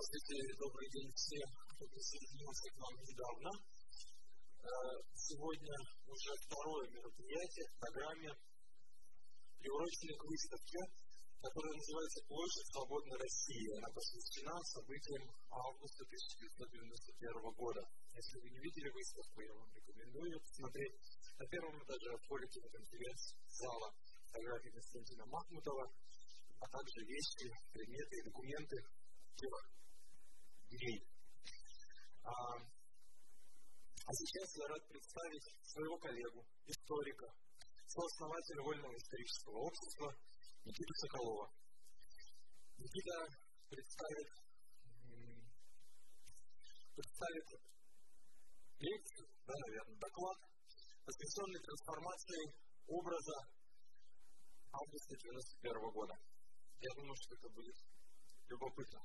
Здравствуйте, добрый день всем, кто присоединился к нам недавно. Сегодня уже второе мероприятие в программе приуроченной к выставке, которая называется «Площадь свободной России». Она посвящена событиям августа 1991 года. Если вы не видели выставку, я вам рекомендую посмотреть. На первом этаже в в конференц-зала фотографии Константина Махмутова, а также вещи, предметы и документы тех дней. А, а сейчас я рад представить своего коллегу, историка, сооснователя Вольного исторического общества Никиту Соколова. Никита представит, представит лекцию, да, наверное, доклад, посвященный трансформации образа августа 1991 года. Я думаю, что это будет любопытно.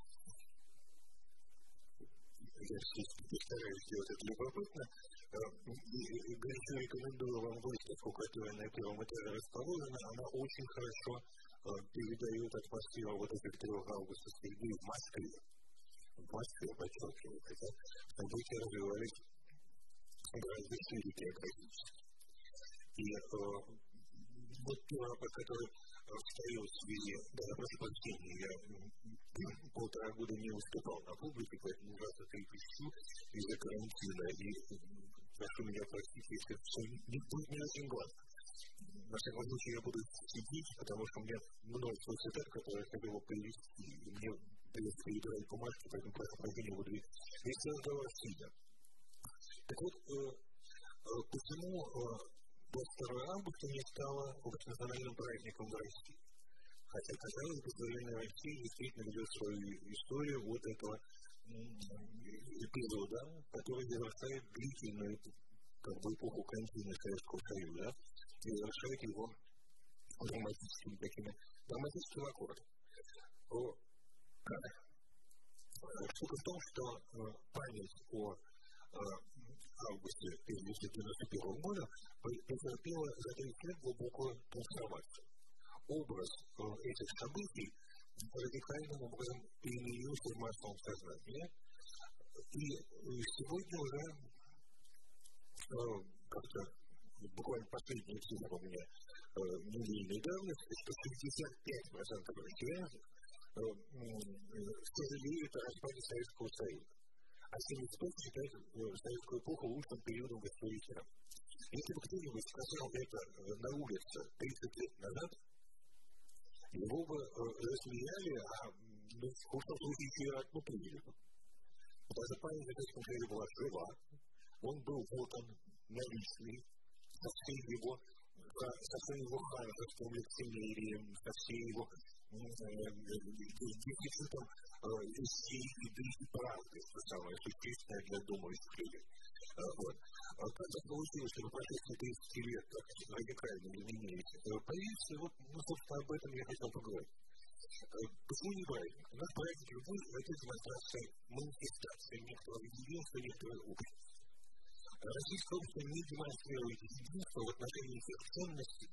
Я постараюсь сделать это любопытно. Горячо рекомендую вам выставку, которая на первом этаже расположена. Она очень хорошо передает атмосферу вот этих трех августовских дней в Москве. В Москве, подчеркиваю, хотя события развивались гораздо шире географически. И вот первое, который встаю в связи, да, прошу прощения, я полтора года не выступал на публике, поэтому ужасно трепещу из-за карантина, и прошу меня простить, если все не будет не очень гладко. На всяком случае, я буду сидеть, потому что у меня множество цитат, которые я хотел бы привести, и мне придется перебирать бумажки, поэтому прошу прощения, буду вести разговор сидя. Так вот, почему 22 августа не стало общенациональным праздником в России. Хотя, казалось бы, современная Россия действительно ведет свою историю вот этого эпизода, который завершает длительную как бы, эпоху контина Советского Союза и завершает его драматическими такими драматическими аккордами. Штука в том, что память о августе 1991 года претерпела за 30 лет глубокую трансформацию. Образ этих событий радикальным образом переменился в массовом сознании. И сегодня уже как-то буквально последние цифры у меня недельной давности, что 65% россиян сожалеют о распаде Советского Союза а 75 считает советскую эпоху лучшим периодом в истории мира. Если бы кто-нибудь сказал это на улице 30 лет назад, его бы засмеяли, а ну, в худшем случае еще и отмутили. Даже память о Советском Союзе была жива, он был вот он наличный, со всей его со всем его ханжеством, лицемерием, со всей его дефицитом вести еды и правды, что самое существенное для думающих людей. Вот. Как так получилось, что на прошествии 30 лет так радикально изменились позиции, вот, ну, собственно, об этом я хотел поговорить. Почему не праздник? У нас праздник любой – это демонстрация, манифестация некоторого единства, некоторого общества. Российское общество не демонстрирует единство в отношении тех ценностей,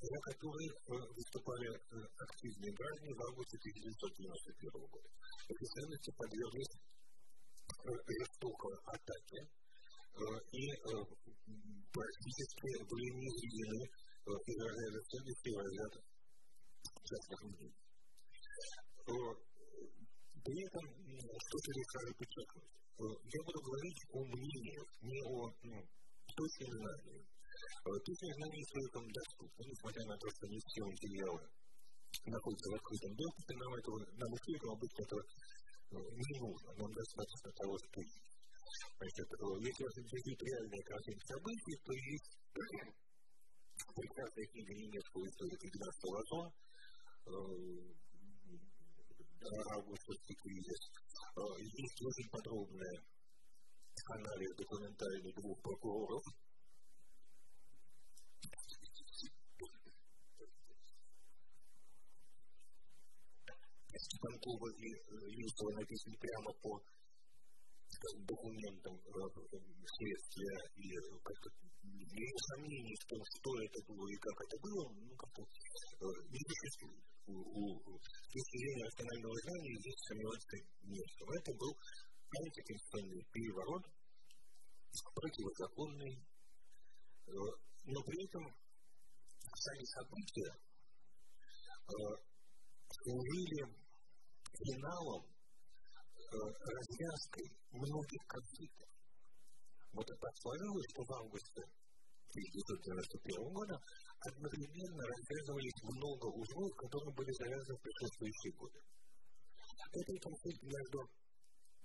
за которые выступали активные граждане в августе 1991 года. Эти ценности подверглись жестокой атаке и практически были неизведены израильские ценности в разряд частных мнений. При этом, что я хочу подчеркнуть, я буду говорить о мнениях, не о ну, точных знаниях. Точные знания историкам доступны, несмотря на то, что не все материалы находятся в открытом доступе, нам, этого, нам историкам обычно это не нужно, нам достаточно того, что есть. Если вас интересует реальная картина событий, то есть прекрасная книга немецкого историка Игнатия Лазо августовский кризис. Есть очень подробный анализ документальный двух прокуроров, Степанкова и Юсова написаны прямо по документам следствия и как-то без сомнений в том, что это было и как это было, ну, как-то не существует. У, с точки знания здесь сомневаться нет. Это был антиконституционный переворот, противозаконный, но при этом сами события служили финалом, развязкой многих конфликтов. Вот это сложилось, что в августе 1991 года одновременно развязывались много узлов, которые были завязаны в предшествующие годы. Это конфликт между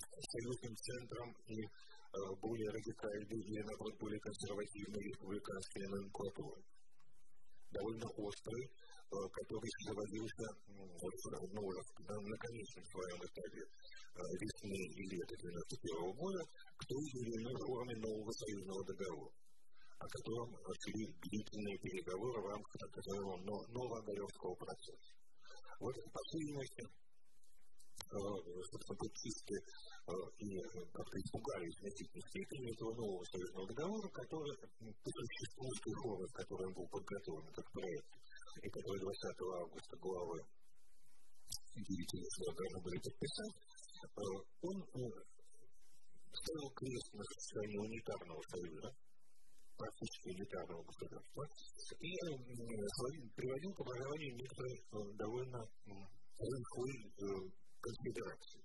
союзным центром и э, более радикальной или, наоборот, более консервативной республиканской номенклатурой. Довольно острый, э, который заводился ну, уже на, на конечном своем этапе э, весны и лета 1991 года к той или форме нового союзного договора о котором шли длительные переговоры в рамках так называемого нового Огаревского процесса. Вот, по всей видимости, собственно, путчисты и как-то испугались значительной степени этого нового союзного договора, который по существу той формы, в которой он был подготовлен как проект, и который 20 августа главы деятельности должны были подписать, он ставил крест на существование унитарного союза, практически элитарного государства, и приводил к образованию некоторой довольно лихой конфедерации.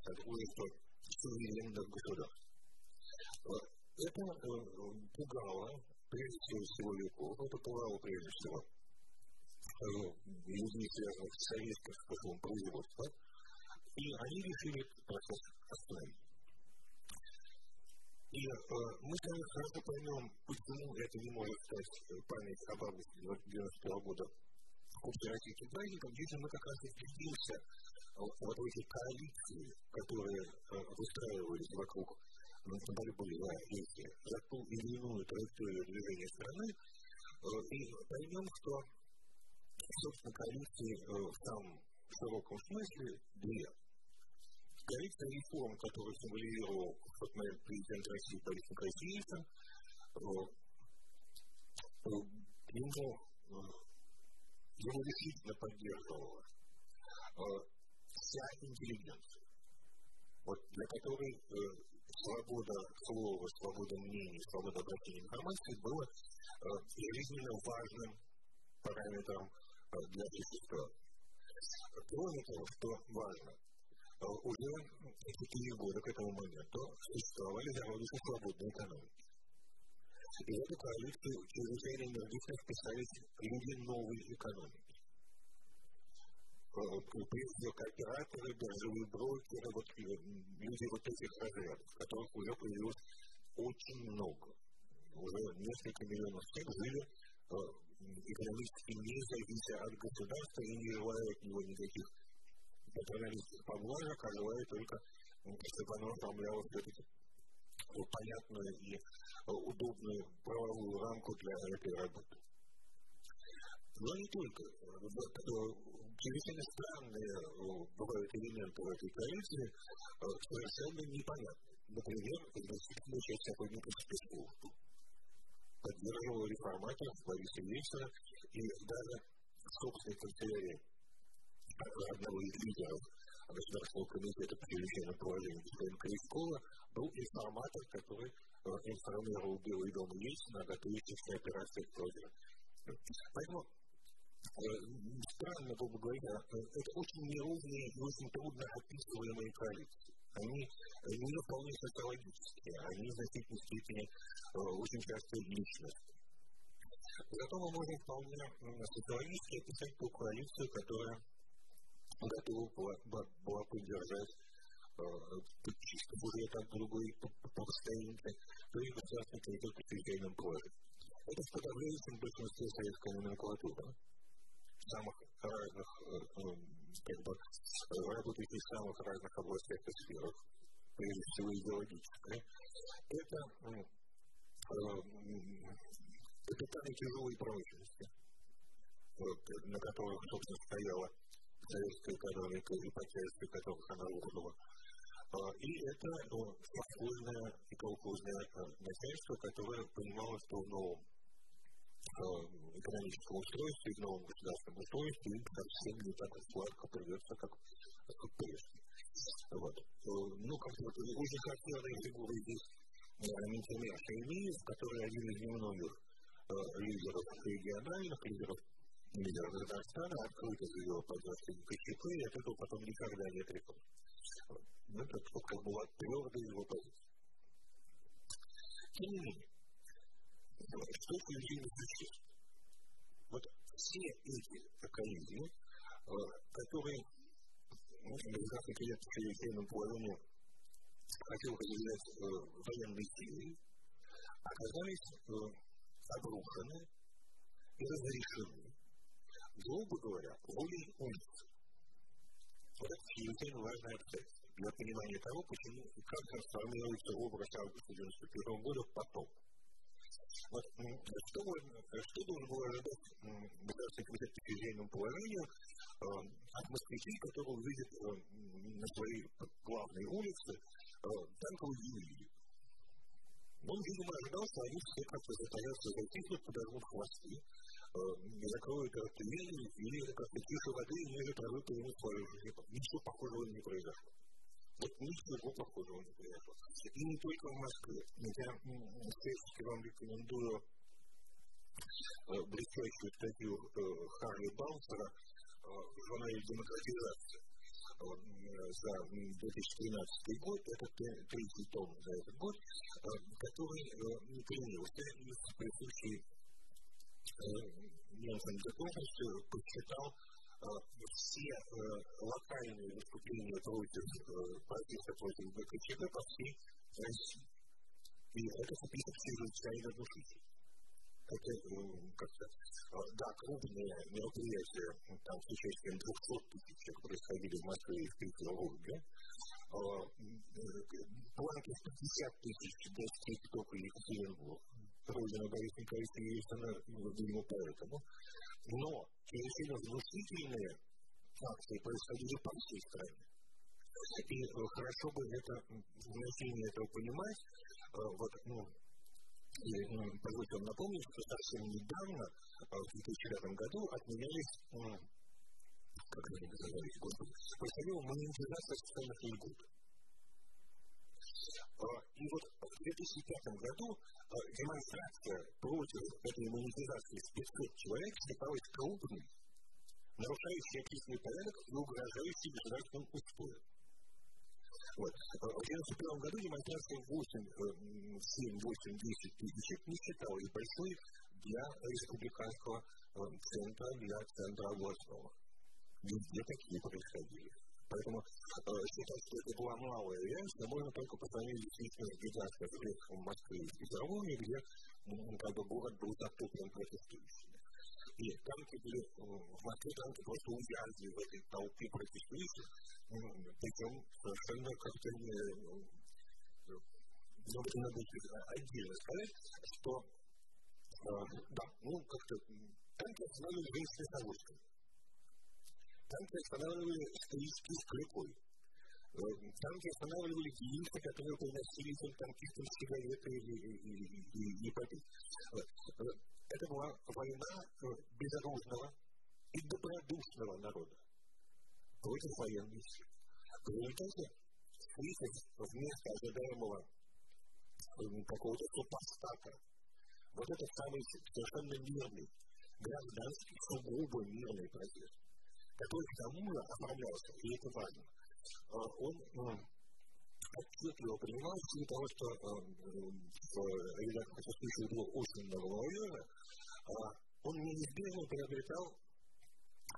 Такое, что суверенных государств. Это пугало прежде всего силовиков, это пугало прежде всего людей, связанных с советским способом производства, и они решили процесс остановить. И э, мы с вами сразу поймем, почему это не может стать память об августе 1991 года общероссийским праздником, если мы как раз и впечатлимся вот эти коалиции, которые э, выстраивались вокруг борьбы за эти, за ту или иную траекторию движения страны, э, и поймем, что, собственно, коалиции э, в самом широком смысле две. Коалиция реформ, которую символизировал в тот момент президент России Борис Николаевич ему, его решительно поддерживала вся интеллигенция, вот для которой свобода слова, свобода мнений, свобода обращения информации было жизненно важным параметром для общества. Кроме того, что важно, уже четыре года к этому моменту существовали зародыши свободной экономики. И в эту коалицию чрезвычайно энергично вписались люди новой экономики. Прежде всего, кооператоры, биржевые брокеры, вот, люди вот этих разрядов, которых уже появилось очень много. Уже несколько миллионов человек жили экономически не завися от государства и не желая от него никаких патроналистских поблажек, а желая только, чтобы оно оформляло все-таки понятную и удобную правовую рамку для этой работы. Но не только. Чрезвычайно странные бывают элементы в этой коалиции, совершенно непонятные. Например, значительная часть сотрудников спецслужб поддерживала реформаторов Бориса Ельцина и даже собственной канцелярии одного из лидеров Государственного комитета по чрезвычайному положению господина Крискова был информатор, который информировал Белый дом Ельцина о готовящихся операциях против. Поэтому странно, грубо говоря, это очень неровные и очень трудно описываемые коалиции. Они не вполне социологические, они в значительной степени очень часто личностные. Зато мы можем вполне социологически описать ту коалицию, которая готова была, была поддержать чисто уже там другой по расстоянию, то и государственный комитет по чрезвычайным положениям. Это в подавляющем большинстве советской номенклатуры самых разных, как бы, работающих в самых разных областях и сферах, прежде всего идеологической, это капитаны тяжелой промышленности, на которых, собственно, стояла советская экономика и по части которых она рухнула. И это совхозное и колхозное начальство, которое понимало, что в новом экономическом устройстве, в новом государственном устройстве им совсем не так сладко придется, как, как прежде. Вот. Ну, как очень характерные фигуры здесь, например, Шеймиев, который один из немногих лидеров региональных, лидеров лидеров Казахстана, открыто заявил поддержку КЧП, и от этого потом никогда не отрекался. Это только была твердая его позиция. Тем не менее, что включили сейчас? Вот все эти коллизии, которые американский лет в чрезвычайном положении хотел разделять военной силой, оказались обрушены и разрешены, грубо говоря, волей улиц. Вот это чрезвычайно важное обстоятельство для понимания того, почему и как трансформируется образ августа 1991 года потом. Что, что должен был ожидать Государственный комитет по чрезвычайному положению э, от москвичей, которые увидят э, на своей главной улице э, танковую дивизию? Он, видимо, ожидал, что они все как-то затаятся, затихнут, подожмут хвосты, не закроют артиллерию или как-то тише воды ниже свою жизнь. Ничего похожего не произошло. Вот ничего похожего не произошло. И не только в Москве. Я всячески вам рекомендую блестящую статью Харри Баунсера в журнале «Демократизация» за 2013 год, это третий том за этот год, который не принялся из присущей немцам готовностью посчитал все локальные выступления против протеста против ГКЧП по всей России. И это список чрезвычайно внушительный. Это как-то, да, крупные мероприятия, там, с участием 200 тысяч, происходили в Москве и в Петербурге, планки в 50 тысяч достиг только Екатеринбург родина Бориса Николаевича Ельцина, видимо, поэтому. Но чрезвычайно внушительные акции происходили по всей стране. И хорошо бы это, значение этого понимать. Вот, ну, и, ну, позвольте вам напомнить, что совсем недавно, в 2009 году, отменялись, как это называется, господи, происходила монетизация социальных льгот. И вот в 2005 году демонстрация против этой монетизации с 500 человек считалась крупной, нарушающей общественный порядок и угрожающей государственным устоям. Вот. В 1991 году демонстрация 8, 7, 8, 10 тысяч не считалась большой для республиканского центра, для центра областного. Везде такие происходили. Поэтому считать, что это была малая но можно только по сравнению с гигантской в Москве и Петербурге, где как бы город был затоплен протестующими. И танки были, в Москве танки просто увязли в этой толпе протестующих, причем совершенно как-то не... Но это надо отдельно сказать, что да, ну как-то танки останавливали женщины с танки останавливали исторические клюкой. Танки останавливали киевцы, которые приносили этим танкистам сигареты и, и, и, и попить. Это была война безоружного и добродушного народа против военной силы. В результате список вместо ожидаемого какого-то супостата, вот этот самый совершенно мирный, гражданский, сугубо мирный протест, который к тому же оформлялся, и это важно, он отчетливо понимал, в того, что в рядах протестующих было очень много молодежи, он неизбежно приобретал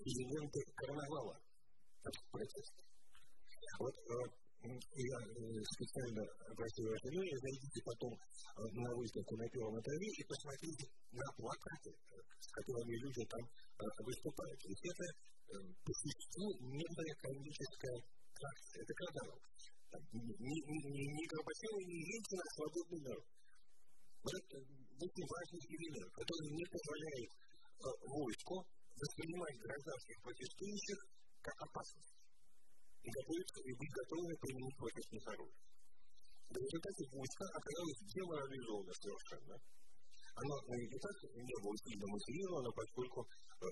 элементы карнавала протеста. Вот я специально обратил ваше внимание, зайдите потом на выставку на первом этаже и посмотрите на плакаты, с которыми люди там выступают. Ведь это по существу некая комическая акция. Это карнавал. Не, не, не, не Горбачева, не Ельцина, а свободный народ. Вот это очень важный элемент, который не позволяет э, войску воспринимать гражданских протестующих как опасность. И готовиться и быть готовыми применить против них оружие. В результате войска оказалось деморализовано совершенно. Оно и так не было сильно мотивировано, поскольку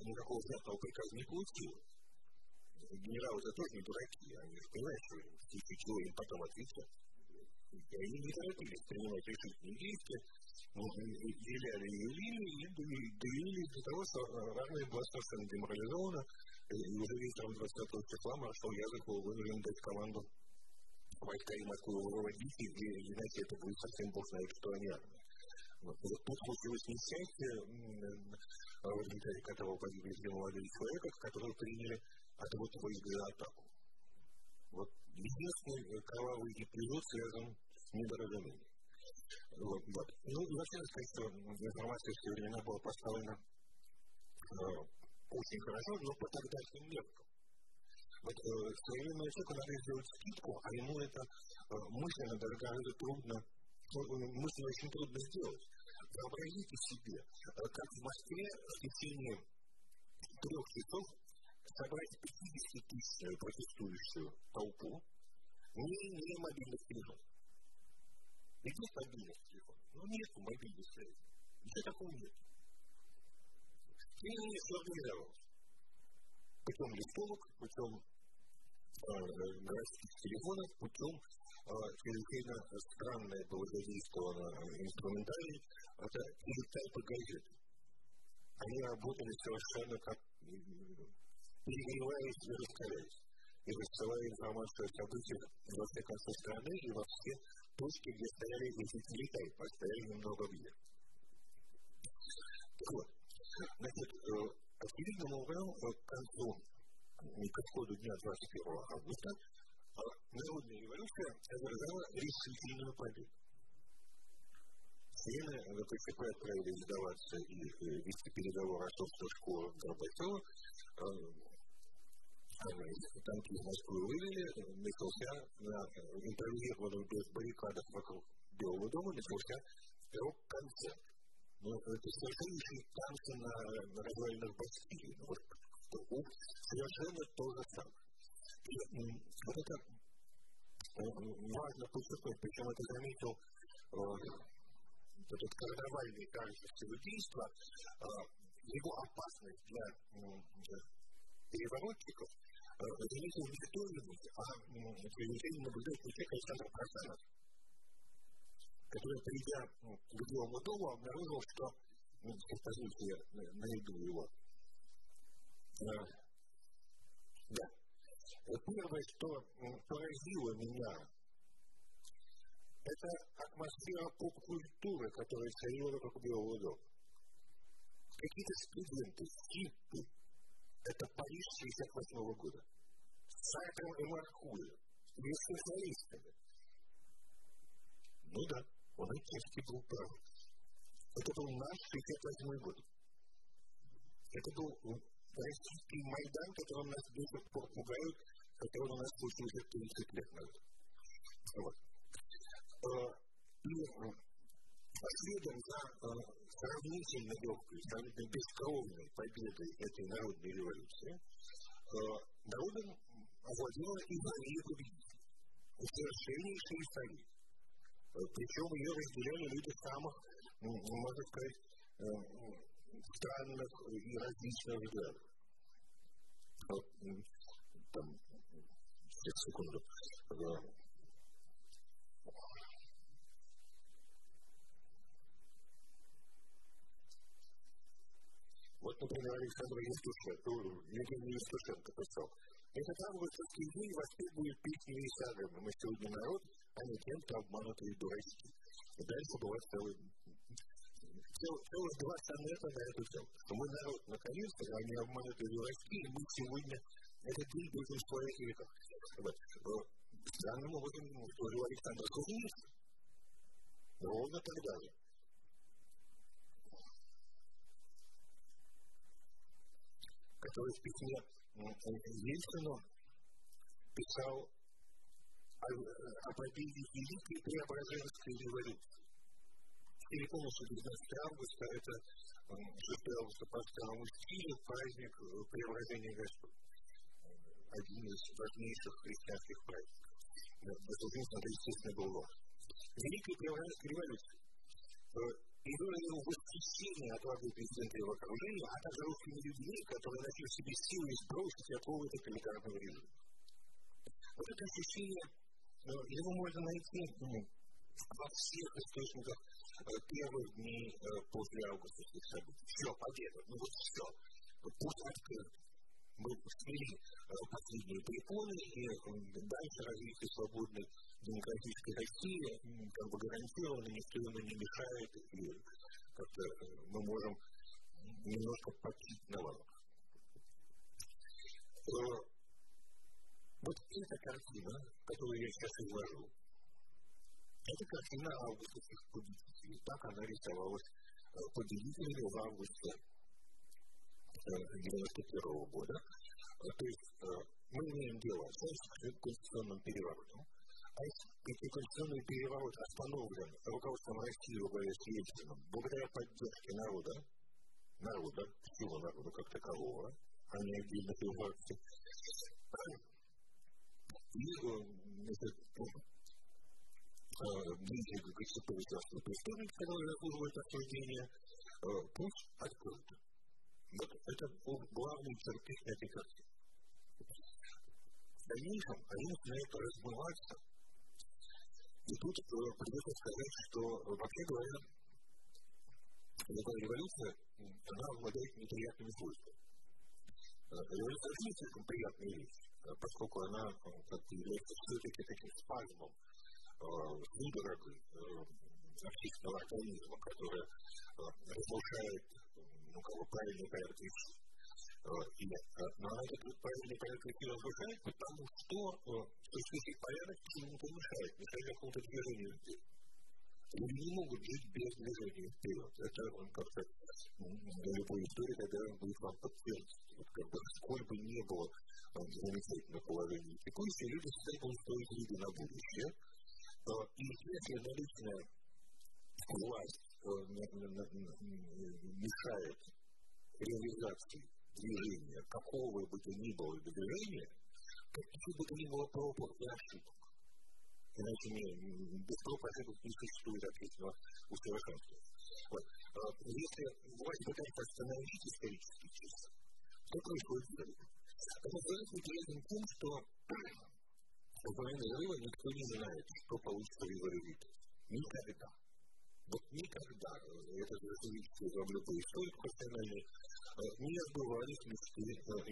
никакого внятного приказа не получило. Генералы-то тоже не дураки, они же понимают, что в случае потом ответят. И они не торопились принимать решительные действия, являли и явили, и довели до того, что армия была совершенно деморализована, и уже вечером 20 числа маршал Язык был вынужден дать команду войска и Москву выводить, иначе это будет совсем бог знает, что они армия. Тут случилось несчастье, в результате которого погибли две молодые человека, которые приняли отвод войск за атаку. Вот единственный кровавый эпизод связан с недоразумением. Вот, вот. Ну, и вообще сказать, что информация в те времена была поставлена э, очень хорошо, но по тогдашним меркам. Вот э, современному человеку надо сделать скидку, а ему это э, мысленно даже гораздо трудно, мысленно очень трудно сделать. Вообразите себе, э, как в Москве в течение трех часов собрать 50-тысячную протестующую толпу, не имея мобильных телефонов. Где мобильных телефонов? Ну, нет мобильных связи. Ничего такого нет. И не сформировался. Путем листовок, путем э, городских телефонов, путем э, чрезвычайно странное было задействовано инструментарий, это электайпы газет. Они работали совершенно как перегреваясь и раскаляясь, и рассылая информацию о событиях во все концы страны и во все точки, где стояли эти телетайпы, стояли немного где. Так вот, Значит, очевидным образом, к концу, к исходу дня 21 августа, народная революция одержала решительную победу. Члены ВКЧП отправились сдаваться и вести переговоры о собственной школе Горбачева. Танки из Москвы вывели, начался на импровизированных без баррикадах вокруг Белого дома, начался рок-концерт. Ну, это совершеннейшие танцы на, на развалинах Бастилии. Ну, вот, совершенно то же самое. И вот это важно подчеркнуть, причем это заметил этот карнавальный кажущийся действа, его опасность для переворотчиков заметил не кто-нибудь, а чрезвычайно наблюдательный человек Александр Просанов который, придя ну, к Белому дому, обнаружил, что, ну, позвольте, я найду его. Да. Первое, что поразило меня, это атмосфера поп-культуры, которая царила вокруг Белого дома. Какие-то студенты, скипы, это Париж 68 -го года, с Сартром и Маркулем, и с социалистами. Ну да, он отчасти был прав. Это был наш 68 год. Это был российский Майдан, которым нас до сих пор пугают, который у нас случился 30 лет назад. Вот. И следом за сравнительно легкой, сравнительно бескровной победой этой народной революции, народом овладела эйфория победителя. Совершеннейшая эйфория. Причем ее разделяли люди самых, можно сказать, странных и различных взглядов. Вот, там, секунду. Вот, например, Александр Евтушенко, Евгений Евтушенко писал, этот августовский день воспитывает песни и сагами. Мы сегодня народ, а не кем-то обманутые дурачки. И дальше была целая целых два сонета на эту тему. Что мы народ, наконец-то, а не обманутые дурачки, и мы сегодня этот день будем в своих веках. Вот. Странным образом служил Александр Кузьмич. Ровно тогда же. Который в письме Ельцину писал о, победе Великой Преображенской революции. Или полностью 19 августа, это 6 августа по старому стилю, праздник преображения Господа. Один из важнейших христианских праздников. Соответственно, это, естественно, был важно. Великая революция и было его восхищение отвагой президента его окружения, а также русскими людьми, которые нашли в себе силы сбросить оковы тоталитарного режима. Вот это ощущение, его можно найти во всех источниках первых дней после августовских событий. Все, победа, ну вот все. Путь открыт. Мы смели последние препоны, и дальше развитие свободной демократической России как бы гарантированно никто ему не мешает, и как-то мы можем немножко почить на лавах. Вот эта картина, которую я сейчас изложу, это картина августовских победителей. Так она рисовалась победителями в августе 1991 года. То есть мы имеем дело с конституционным переворотом, а если конституционный переворот остановлен руководством России во главе с Ельцином благодаря поддержке народа, народа, всего народа как такового, а не отдельных его фракций, и значит, деятели государственного преступника, которые заслуживают осуждения, пусть открыт. Вот это главный черты этой картины. В дальнейшем они начинают размываться. И тут придется сказать, что, вообще говоря, любая революция, она обладает неприятными свойствами. Революция не слишком приятная вещь, поскольку она как является все-таки таким спазмом судорогой общественного организма, которая разрушает ну, бы правильный порядок вещей. И, но она этот правильный порядок вещей разрушает, потому что существующий порядок ему помешает, мешает какому-то движению вперед. Люди не могут жить без движения вперед. Это он как-то любой истории, когда он будет вам подтвердить. Вот как бы сколь бы не было замечательных положений текущие, люди всегда будут строить виды на будущее. И если наличная власть мешает реализации движения, какого бы то ни было движения, каких бы то ни было проб и ошибок. Иначе не, без проб ошибок не существует ответственного усовершенствования. Вот. Если власть пытается остановить исторический часы, что происходит этим? Это становится интересным тем, что во время взрыва никто не знает, что получится в его. Никогда. Вот никогда, это засудительство за любой историк профессиональный, не сбывались мечты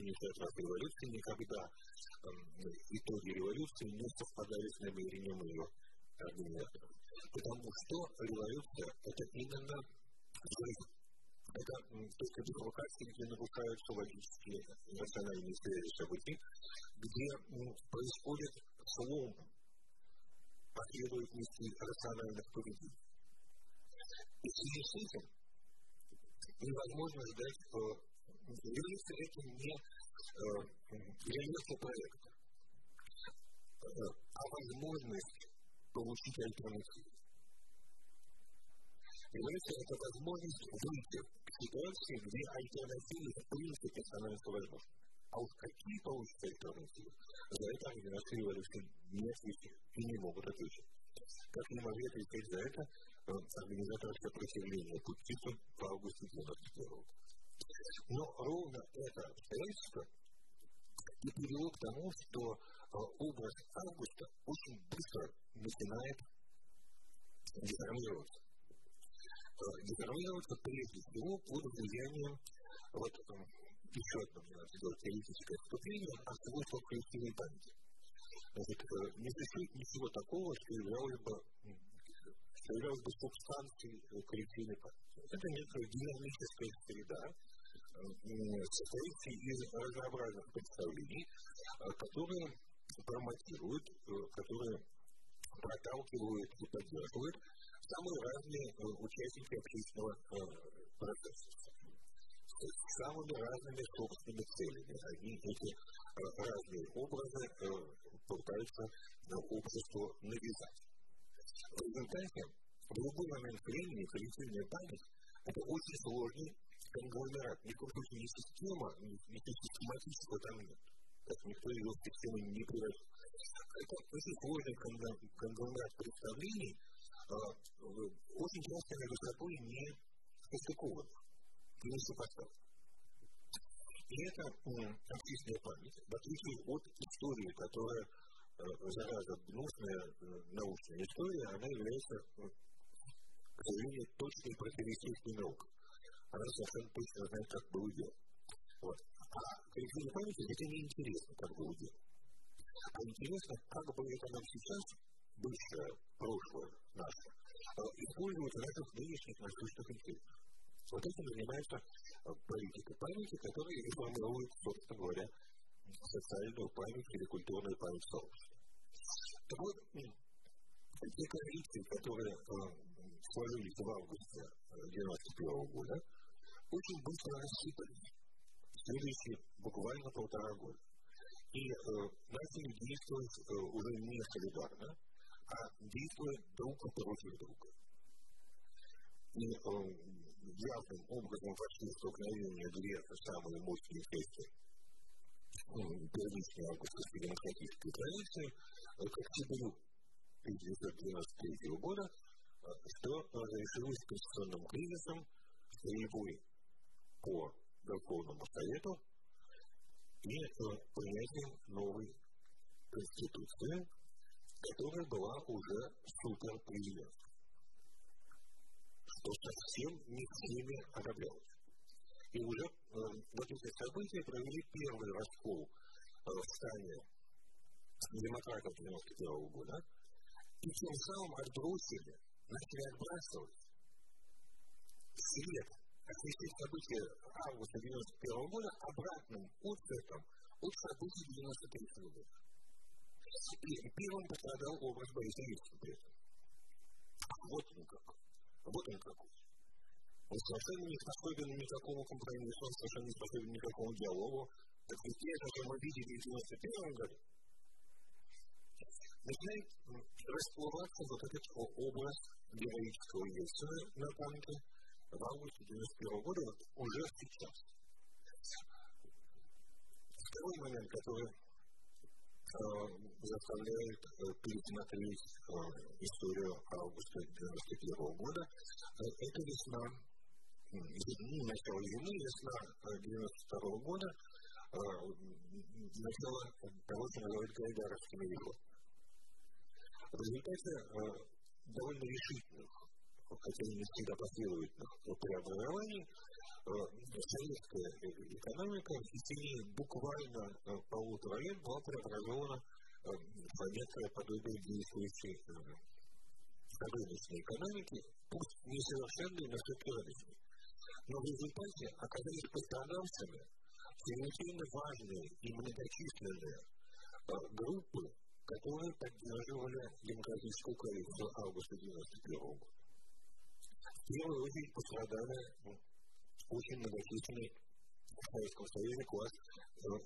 инициаторов революции, никогда итоги революции не совпадали с намерением ее организаторов. Потому что революция – это именно жизнь. Это только провокации, где нарушаются логические национальные связи событий, где происходит слом последовательности рациональных поведений. И в связи с этим невозможно ждать, что является это не реализация проекта, а возможность получить альтернативу. Революция – это возможность выйти к ситуации, где альтернативы в принципе становятся возможны. А уж какие получатся альтернативы, за это организации революции не ответили и не могут ответить. Как не могли ответить за это организаторы сопротивления Путину в августе 1991 Но ровно это обстоятельство и привело к тому, что образ августа очень быстро начинает деформироваться. Деформироваться прежде всего под влиянием вот, еще одно мне надо сделать теоретическое вступление о свойствах коллективной памяти. Значит, не существует ничего такого, что являлось бы являлась бы субстанцией коллективной памяти. Это некая динамическая среда, состоящая из разнообразных представлений, которые промотируют, которые проталкивают и поддерживают самые разные участники общественного процесса с самыми разными собственными целями. Они эти разные образы пытаются обществу навязать. В результате в любой момент времени коллективная память – это очень сложный конгломерат. Ни случае не система, не систематического там нет. как никто ее в систему не приводил. Это очень сложный конгломерат представлений, очень часто между собой не состыкованы, не сопоставлены. И это общественная память, в отличие от истории, которая зараза гнусная научная история, она является, к сожалению, точной противоестественной наукой. Она совершенно точно знает, как было дело. Вот. А коллективной памяти это не интересно, как было дело. А интересно, как бы это нам сейчас, бывшее, прошлое наше, использовать в наших нынешних насущных интересах. Вот этим занимается политика памяти, которая и формирует, собственно говоря, социальную память или культурную память сообщества. Так вот, те коррекции, которые сложились в августе 1991 года, очень быстро рассыпались следующие буквально полтора года. И э, начали действовать э, уже не солидарно, а действуя друг против друга. И э, явным образом пошли столкновения две самые мощные части первичной августовской демократической традиции к октябрю 1993 года, что завершилось конституционным кризисом, стрельбой по Верховному Совету и принятием новой Конституции, которая была уже суперпрезидентской, что совсем не всеми одобрялось. И уже э, вот эти события провели первый раскол э, в стане демократов 91 года, и тем самым отбросили, начали отбрасывать след осветить события августа 91 года обратным отцветом от событий 93 года. И первым пострадал образ Бориса Ельцина при этом. Вот он как. Вот он какой. Он совершенно не способен ни к какому компромиссу, он совершенно не способен ни диалогу. Так ведь это же мы видели в 91 году. Начинает расплываться вот этот образ героического Ельцина на танке в августе 91 года, уже сейчас. Второй момент, который заставляет пересмотреть историю августа 1991 года. Это весна, ну, начало зимы, весна 1992 года, начало того, что называют гайдаровскими реформами. В результате довольно решительных, хотя и не всегда последовательных преобразований, советская экономика в течение буквально полутора лет была преобразована в некое подобие действующей рыночной экономики, пусть несовершенной, но все-таки рыночной. Но в результате оказались пострадавшими чрезвычайно важные и многочисленные группы, которые поддерживали демократическую коалицию августа 1991 года. В первую очередь пострадали очень многочисленный в Советском Союзе класс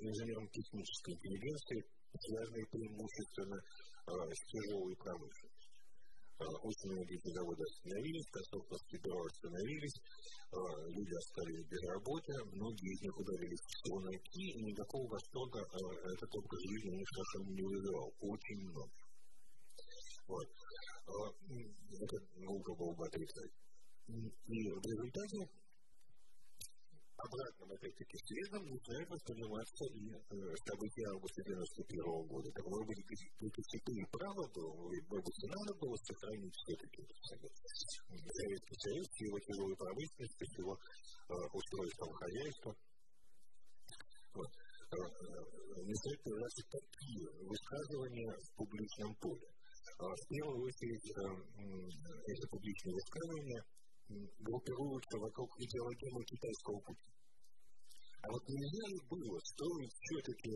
инженерно-технической интеллигенции, связанный преимущественно с тяжелой промышленностью. Очень многие заводы остановились, конструкторские бюро остановились, люди остались без работы, многие из них ударились в солонки, и никакого восторга этот образ жизни них совершенно не вызывал. Очень много. Вот. Это глупо было бы отрицать. И в результате обратным, опять-таки, следом начинает восприниматься и э, события августа 91 года. Так, может быть, ты и право было, может быть, надо было сохранить все-таки Советский Союз, его тяжелую промышленность, его э, устройство хозяйства. Вот. Э, начинают появляться такие высказывания в публичном поле. В первую очередь, эти публичные высказывания группируются вокруг идеологемы китайского пути. А вот нельзя ли было строить все-таки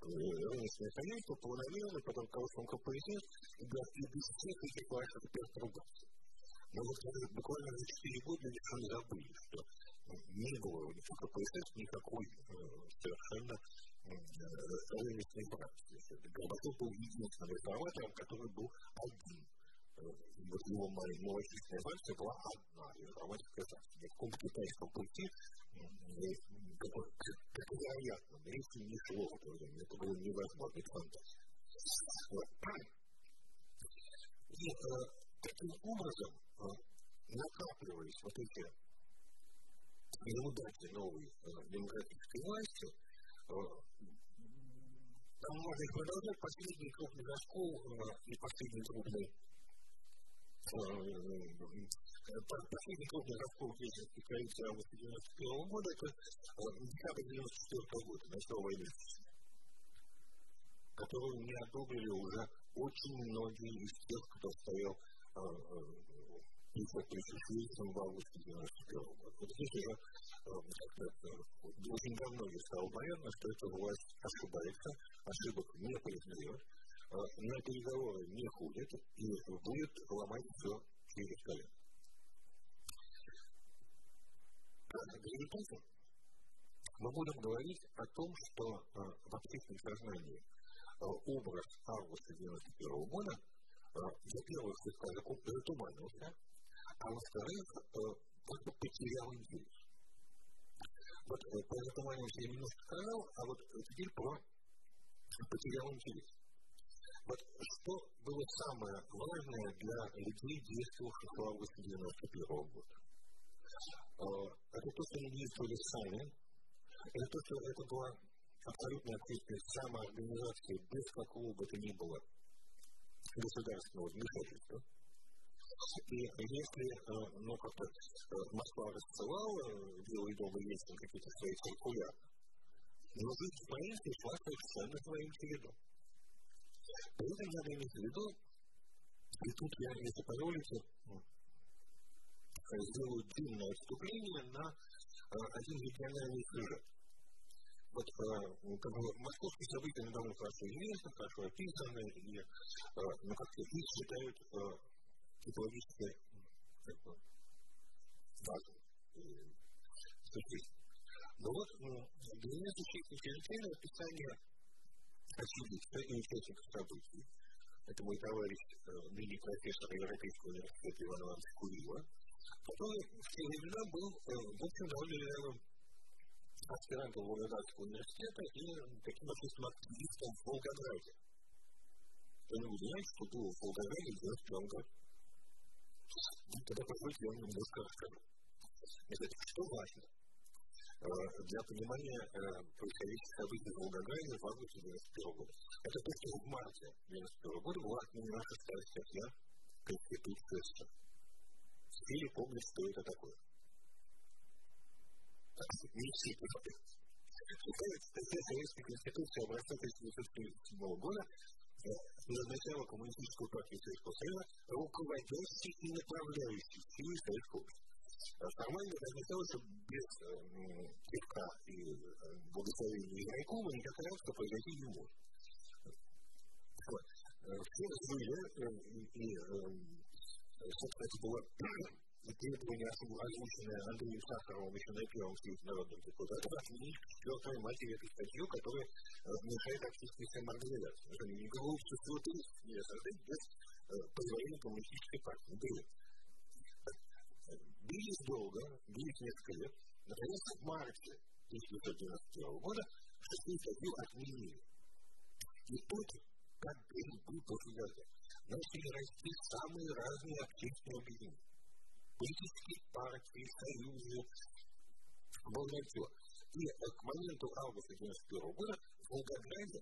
рыночное хозяйство планомерно, потом кого-то КПСС, и без всех этих ваших перетрубаций. Но вот буквально за 4 года уже забыли, что не было у них КПСС никакой совершенно рыночной практики. Горбачев был единственным реформатором, который был один его малочисленная фракция была одна, фракция. Ни в каком китайском пути как вероятно, речи не шло в то время, это было невозможно, это. Вот. И таким образом накапливались вот эти неудачи новой демократической власти, там можно продолжать. Последний крупный раскол э, и последний крупный последний крупный раскол коалиции августа 1991 года это декабрь 1994 года, начало войны которую не одобрили уже очень многие из тех, кто стоял приход присутствующим в августе 1991 года. Вот здесь уже очень давно я стало понятно, что эта власть ошибается, ошибок не признает, на переговоры не ходит и будет ломать все через колено. В результате мы будем говорить о том, что в общественном сознании образ августа 1991 года, во-первых, затуманился, а во-вторых, бы потерял интерес. Вот про затуманивание я немножко сказал, а вот теперь про потерял интерес. Вот что было самое важное для людей, действовавших в августе 1991 года? Это то, что они действовали сами, это то, что это была абсолютно ответственность самоорганизации без какого бы то ни было государственного вмешательства. И если, ну, как-то Москва рассылала дом и Ельцин какие-то свои циркуляры, но жизнь в правительстве шла совершенно своим чередом. При этом надо иметь в виду, и тут я, если позволите, сделаю длинное отступление на один региональный сюжет. Вот как бы московские события недавно хорошо известны, хорошо описаны, и ну, как-то их считают психологически как бы, важным Но вот для меня чрезвычайное описание очевидца и участников событий. Это мой товарищ, ныне профессор Европейского университета Ивана Ивановича Курила, который в те времена был, в общем, довольно аспирантом Волгоградского университета и таким общественным активистом в Волгограде. Кто-нибудь знает, что было в Волгограде в 91 году? Тогда позвольте я вам немножко расскажу. Значит, что важно для понимания происходящих событий в Волгограде в августе 91 года? Это то, что в марте 91 года была отменена шестая статья Конституции Или помнить, что это такое не все понимают. Статья Советской Конституции образца 1937 года назначала коммунистическую партию Советского Союза руководящей и направляющей силы Советского общества. Формально это означало, что без кивка и благословения Израйкова никакая реакция произойти не может. Все были, и, собственно, это было требования, озвученные Андреем Сахаровым еще на первом съезде народных депутатов, отменить чертовой матери эту статью, которая мешает общественной самоорганизации. Никакого общества не создать без позволения коммунистической партии. Бились долго, бились несколько лет. Наконец, в марте 1990 года шестую статью отменили. И тут, как грибы после газа, начали расти самые разные общественные объединения политические партии, союзы, много чего. И к моменту августа 1991 года в Волгограде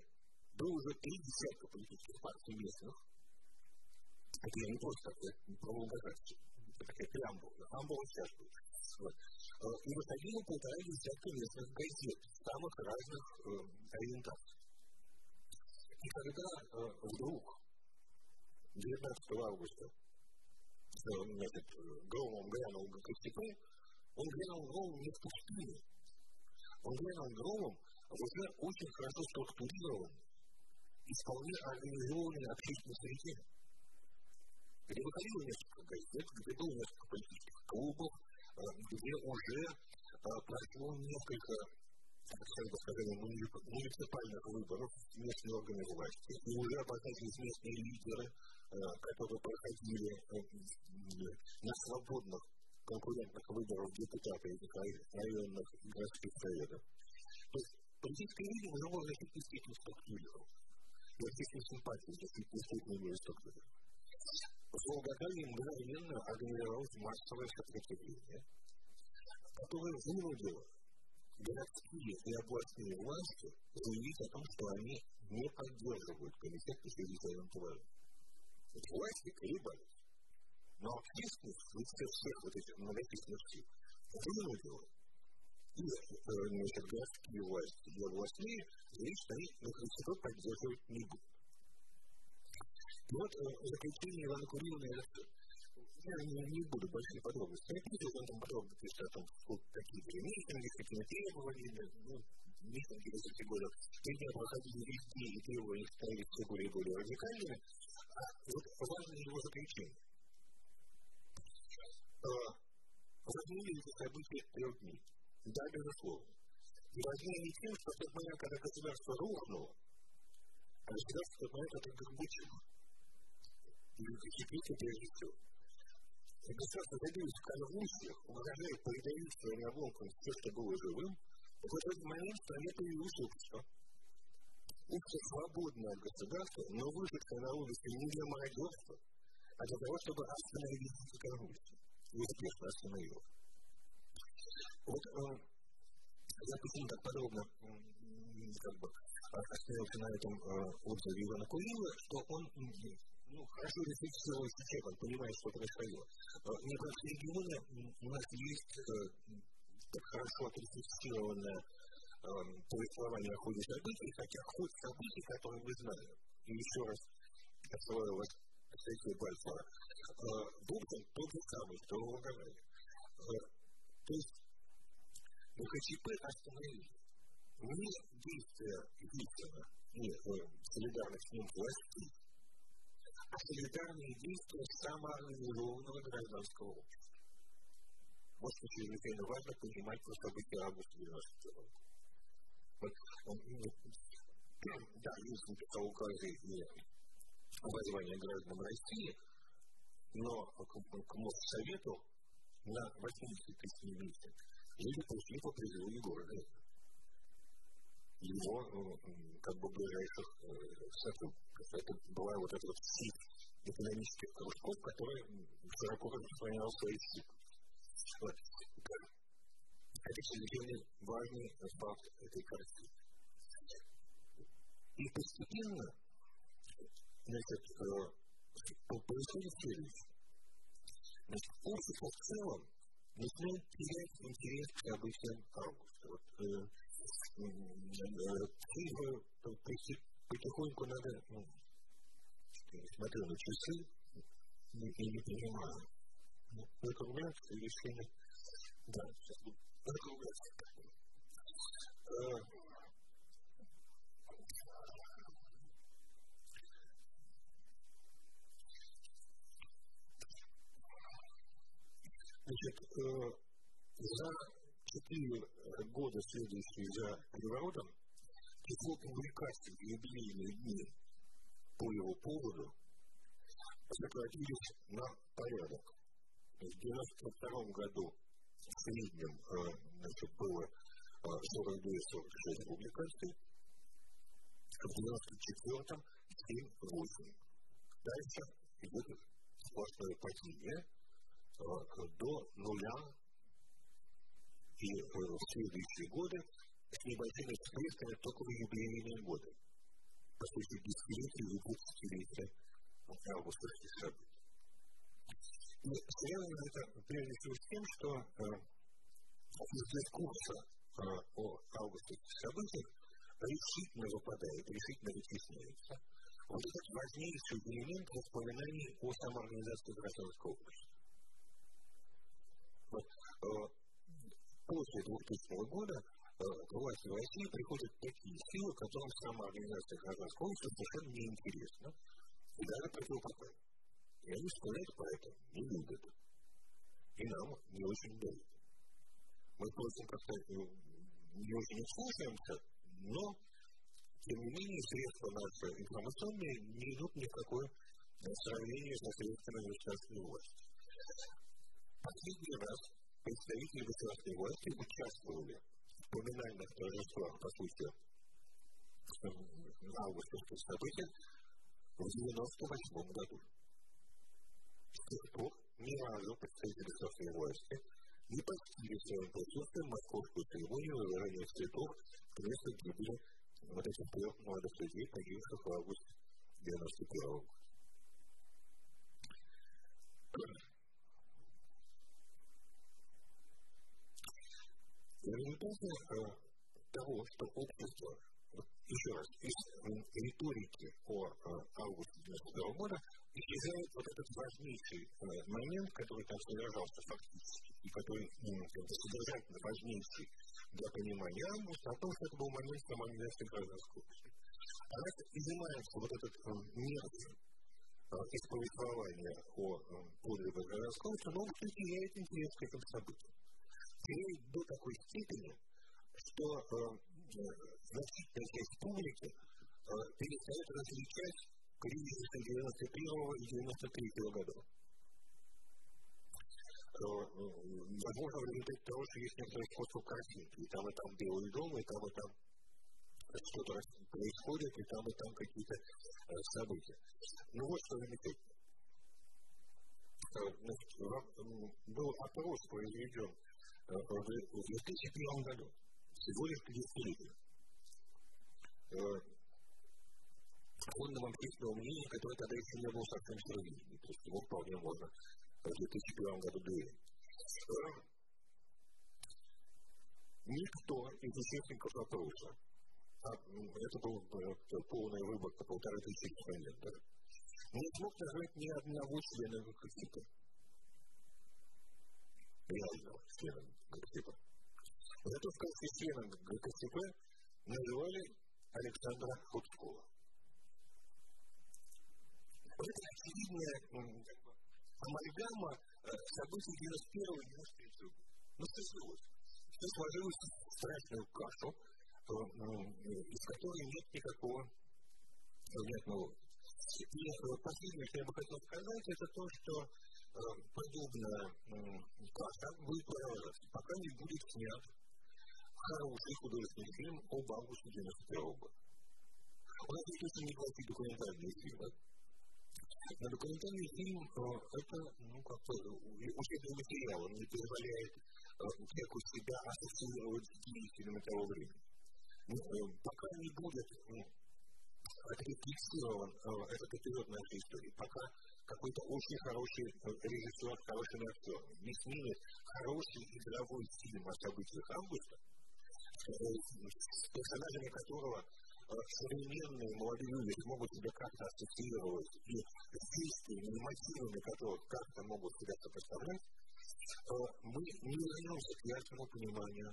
было уже три десятка политических партий местных. Это я не просто так, про Волгоград. Такая преамбула. Амбула сейчас будет. Вот. И выходило полтора десятка местных газет самых разных э, ориентаций. И когда э, вдруг 19 августа значит, громом глянул на Костяков, он глянул громом не в пустыне. Он глянул громом в уже очень хорошо структурированной и вполне организованной общественной среде, где выходило несколько газет, где было несколько политических клубов, где уже прошло несколько как бы сказали, муниципальных выборов местные органы власти, и уже обозначились местные лидеры, которые проходили на свободных конкурентных выборов депутата этих районных городских советов. То есть политическое видение уже можно действительно структурировать. И общественные симпатии действительно имеют Волгограде мгновенно организовалось массовое сопротивление, которое вынудило городские и областные власти заявить о том, что они не поддерживают комитет по чрезвычайным правам. Власти колебались. Но общественность, в лице всех вот этих многочисленных сил, вынудила и значит, городские власти, и областные заявить, что они на КСП поддерживать не будут. Вот заключение Ивана Курилина я не, не буду большие подробности описывать, он там подробно пишет о том, какие были митинги, какими требованиями, ну, митинги за эти годы, три дня проходили везде, и требования становились все более и более радикальными, а вот важное его заключение. Возьмили эти события трех дней. Да, безусловно. И возьмили они тем, что в тот момент, когда государство рухнуло, а государство в тот момент это как бычило. И закипите прежде всего. И государство добилось в конвульсиях, угрожая передавить своим обломкам все, что было живым, в этот момент стране появилось общество. Общество свободное от государства, но выжившее на улице не для мародерства, а для того, чтобы остановить эти конвульсии. И успешно остановил. Вот я почему так подробно как бы остановился на этом отзыве Ивана Курила, что он ну, хорошо рефлексировал сейчас, он понимает, что происходило. Мне кажется, в регионе у нас есть так хорошо отрефлексированное повествование о ходе событий, хотя ход событий, которые мы знаем, и еще раз отсылаю вас к статье Бальфора, был тот же самый, что в Волгограде. То есть ВКЧП остановили. Не действия Гитлера и солидарных с ним властей, а солидарные действия самоорганизованного гражданского общества. Вот что чрезвычайно важно понимать про события августа 90 года. Вот, да, есть написал указы и воззвание гражданам России, но к Моссовету на 80 тысяч люди пришли по призыву Егора его как бы ближайших сотрудников. Это была вот эта вот сеть экономических кружков, которая широко распространяла свои силы. Вот. Это чрезвычайно важный факт этой картины. И постепенно, значит, происходит следующее. Значит, общество в целом начинает терять интерес к событиям августа. Вот, э, э, потихоньку надо, ну, смотрю на часы и не понимаю. Ну, закругляться решение. Да, сейчас буду закругляться. Значит, за четыре года, следующие за переворотом, число публикаций в юбилейные дни по его поводу сократились на порядок. В 1992 году в среднем значит, было 42-46 публикаций, в 1994 7-8. Дальше идет сплошное падение – до нуля и в следующие годы с небольшими всплесками только в юбилейные годы. По сути, десятилетия и двадцатилетия августовских событий. И связано это прежде всего с тем, что из дискурса о августовских событиях решительно выпадает, решительно вытесняется вот этот важнейший элемент воспоминаний о самоорганизации гражданского общества. Вот, после 2000 года к власти в России приходят такие силы, которым самоорганизация гражданского общества совершенно неинтересна и даже противопоказана. И они вспоминают про это, не любят. И нам не очень дают. Мы просто как-то не очень слушаемся, но, тем не менее, средства наши информационные не идут ни в какое сравнение с средствами государственной власти. последний раз представители государственной власти участвовали в поминальных торжествах по случаю августовских событий в 1998 году. С тех пор ни разу представители государственной власти не посетили своим присутствием московскую церемонию выражения цветов к месту гибели вот этих трех молодых людей, погибших в августе 91 года. Результате того, что общество, еще раз, из риторики о августе 1992 года исчезает вот этот важнейший момент, который там содержался фактически, и который содержательно важнейший для понимания августа, о том, что это был момент самоанизации гражданского общества. А раз изымается вот этот мерзкий из повествования о подвигах гражданского но он теряет интерес к этим событиям теряет до такой степени, что э, значительная часть публики э, перестает различать кризис 91 и 93 годов. Возможно, в результате того, что есть некоторое сходство картинки. И там, и там Белый дом, и там, и там что-то происходит, и там, и там какие-то э, события. Ну вот что замечательно. Значит, был опрос произведен в 2001 году, всего лишь к десятилетию, фондом общественного мнения, который тогда еще не был совсем сравнительным, то есть его вполне можно в 2001 году доверить. Никто из участников опроса, а это был полная выборка, полторы тысячи респондентов, не смог назвать ни одного члена ГКЦИПа реального члена ГКЦП. Зато в качестве ГКЦП называли Александра Худского. Это очевидная амальгама событий 91 и 93 года. Ну, сложилось. Все сложилось в страшную кашу, из которой нет никакого понятного. И последнее, что я бы хотел сказать, это то, что подобная каша будет продолжаться, пока не будет снят хороший художественный фильм об августе 91 года. У нас есть очень неплохие документальные фильмы. Но документальный фильм это, ну, как-то учебный материал, он не позволяет человеку себя ассоциировать с деятелями того времени. Но, пока не будет ну, отрефлексирован этот эпизод нашей истории, пока какой-то очень хороший режиссер с хорошими актерами. Не снимет хороший игровой фильм о событиях августа, с персонажами которого современные молодые люди смогут себя как-то ассоциировать и действиями мотивами которых как-то могут себя сопоставлять, мы не вернемся к ясному пониманию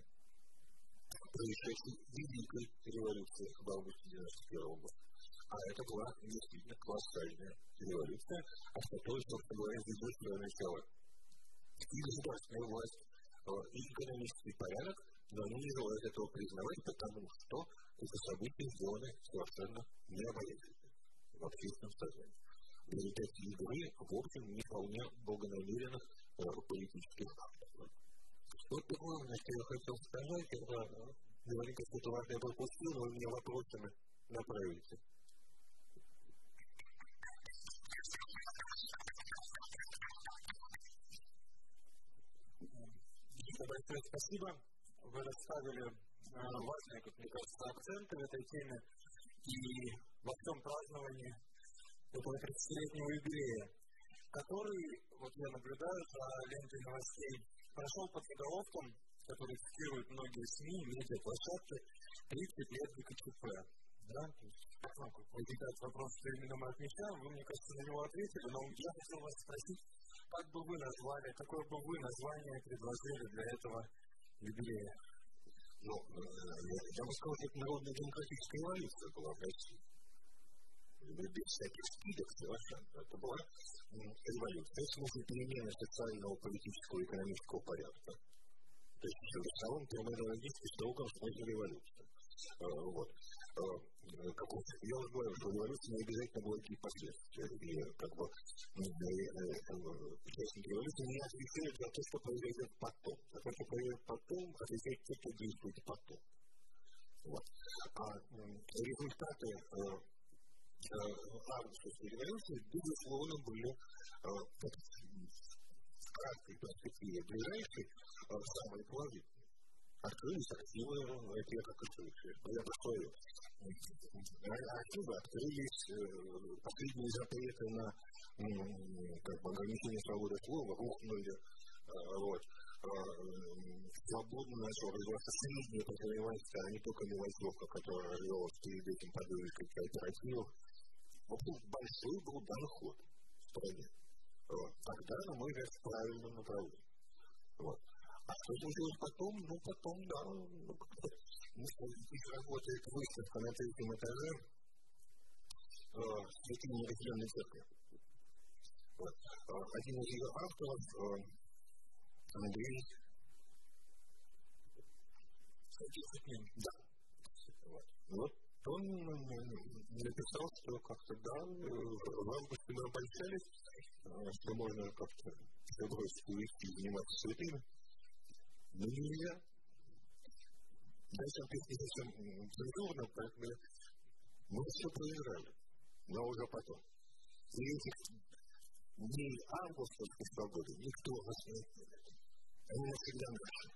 происшедшей великой революции в августе 1991 года. А это была действительно колоссальная революция, от которой, собственно говоря, ведет свое начало и государственная власть, и экономический порядок, но они не желают этого признавать, потому что эти события сделаны совершенно необоятельно в общественном сознании. В результате игры, в общем, не вполне благонамеренных политических актов. Вот такое, что я хотел сказать, это наверняка что-то важное пропустил, но вы меня вопросами направите. Большое спасибо. Вы расставили важные, как мне кажется, акценты в этой теме и во всем праздновании этого 30-летнего юбилея, который, вот я наблюдаю за лентой новостей, прошел под заголовком, который цитируют многие СМИ, медиаплощадки, 30 лет ГКЧП. Да? То есть, ну, возникает вопрос, что именно мы отмечаем, вы, мне кажется, на него ответили, но я хотел вас спросить, как бы вы назвали, какое бы вы название предложили для этого юбилея? Ну, я бы сказал, что это народная демократическая революция была в России. Без всяких скидок совершенно. Это была революция, в смысле перемены социального, политического и экономического порядка. То есть, в самом терминологически строгом смысле революция. Вот. Я уже говорил, что революция не обязательно была какие последствия. И как бы участники революции не отвечают за то, что произойдет потом. За то, что произойдет потом, отвечают те, кто действует потом. Вот. А результаты августовской революции, безусловно, были в краткой перспективе ближайшей самые положительные открылись активы экономические. Я повторю, активы открылись, последние запреты на как бы, ограничение свободы слова рухнули. Вот. Свободно начал развиваться среднее предпринимательство, а не только мелочевка, которая развивалась перед этим подвижкой кооперативов. В общем, большой был доход в стране. Вот. Тогда, на мой взгляд, в правильном направлении. Вот. А что случилось потом? Ну, потом, да, ну, ну, что их работает выставка на третьем этаже э, святыни Разделенной церкви. Вот. Э, один из ее авторов, э, Андрей да. Вот. вот он написал, что как-то, да, в августе мы обольщались, что можно как-то все бросить и заниматься святыми. Но нельзя. Дальше опять не совсем цензурно, поэтому мы все проиграли. Но уже потом. И этих дней августовской свободы никто нас не отменяет. Они навсегда наши.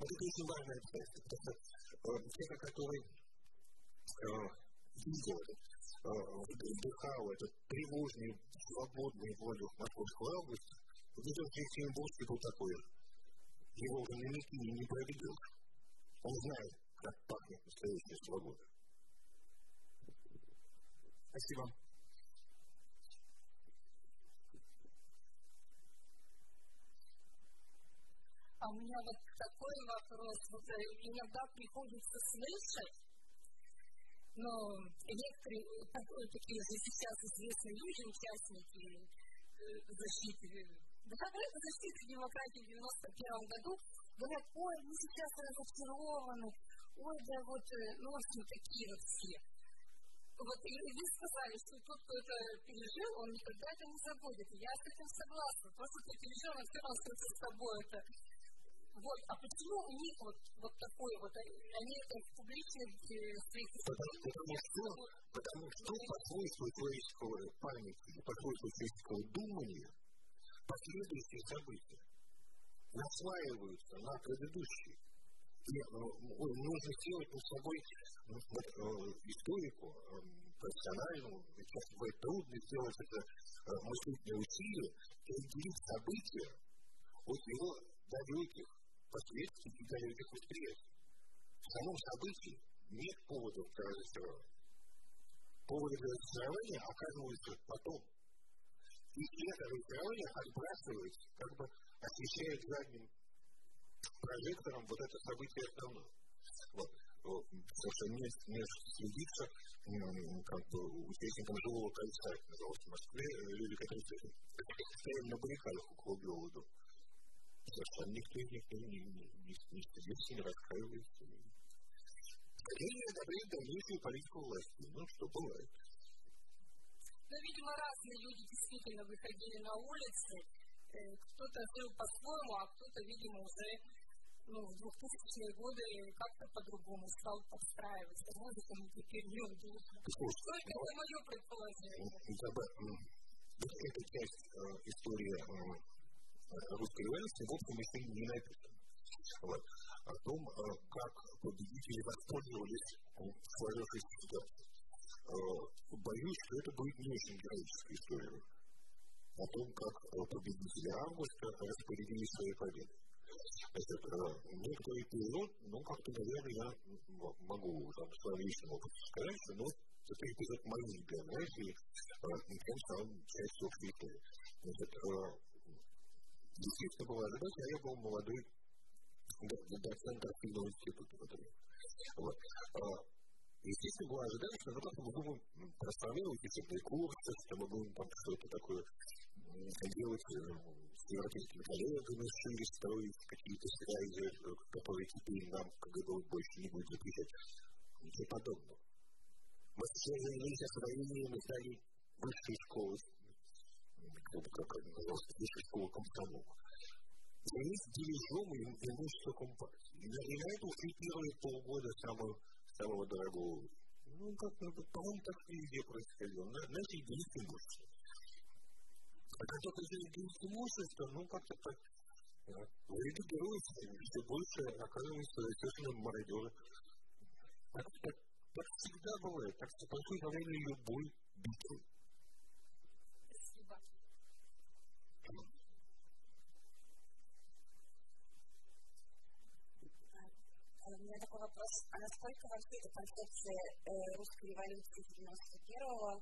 Вот это очень важное обстоятельство, потому что э, человек, который э, видел, э, вдыхал этот тревожный, свободный воздух московского августа, вот это Екатеринбургский был такой его уже на не проведешь. Он знает, как пахнет настоящая свобода. Спасибо. А у меня вот такой вопрос. Вот э, иногда приходится слышать, но некоторые такие же сейчас известные люди, участники э, защиты Докопались защиты демократии в 91 году, говорят, ой, мы сейчас разочарованы, ой, да вот, э, ну, в общем, такие вот все. Вот, и вы сказали, что тот, кто это пережил, он никогда это не забудет. Я с этим согласна. Просто ты пережил, он все равно с собой это вот, а почему у них вот, вот такой вот, они это в публичных э, своих потому, потому что, потому что по свойству человеческого памяти, по свойству человеческого думания, последующие события наслаиваются на предыдущие. И э, нужно сделать над собой ну, э, историку, э, профессиональному, часто бывает трудно сделать это мыслительное усилие, отделить события от его далеких последствий и далеких восприятий. В самом событии нет поводов для разочарования. Поводы для разочарования оказываются потом, и это разочарование отбрасывается, как бы освещает задним прожектором вот это событие основное. Вот. Потому что не, не следится как бы участникам живого кольца, называлось в Москве, люди, которые стояли на баррикадах около Белого дома. Совершенно никто из них не, не, не, не стыдится, не раскаивается. Скорее одобряет дальнейшую политику власти. Ну, что бывает. Но, видимо, разные люди действительно выходили на улицы. Э, кто-то жил по-своему, а кто-то, видимо, уже ну, в 2000-е годы как-то по-другому стал подстраиваться. Может, он теперь не удобно. Только это мое предположение. Эта часть э, истории э, русской революции, в общем, еще не написана. Вот. О том, как победители воспользовались сложившейся ситуацией. Боюсь, что это будет не очень героическая история о том, как победители августа распорядились своей победой. Значит, некоторый эпизод, ну, как-то, наверное, я могу там, в своем личном опыте сказать, что ну, это эпизод моей биографии, тем самым частью общей истории. Значит, естественно, было ожидать, а я был молодой доцент активного института. Вот. Естественно, было ожидание, что мы просто будем распространять учебные курсы, что мы будем там что-то такое делать с европейскими коллегами, шире строить какие-то связи, которые теперь нам КГБ больше не будет запрещать. Ничего подобного. Мы все занялись освоением и стали высшей школы, как это называлось, высшей школы комсомола. Занялись дележом и имуществом партии. И на это ушли первые полгода самого, самого дорогого. Ну, как-то, по-моему, так везде происходило. Начали делить имущество. А как только делить имущество, ну, как-то так Вреды героев все больше оказываются совершенно мародеры. Так, так, так всегда бывает. Так что во время любой битвы. Спасибо. У меня такой вопрос. А насколько вообще эта концепция э, русской революции 91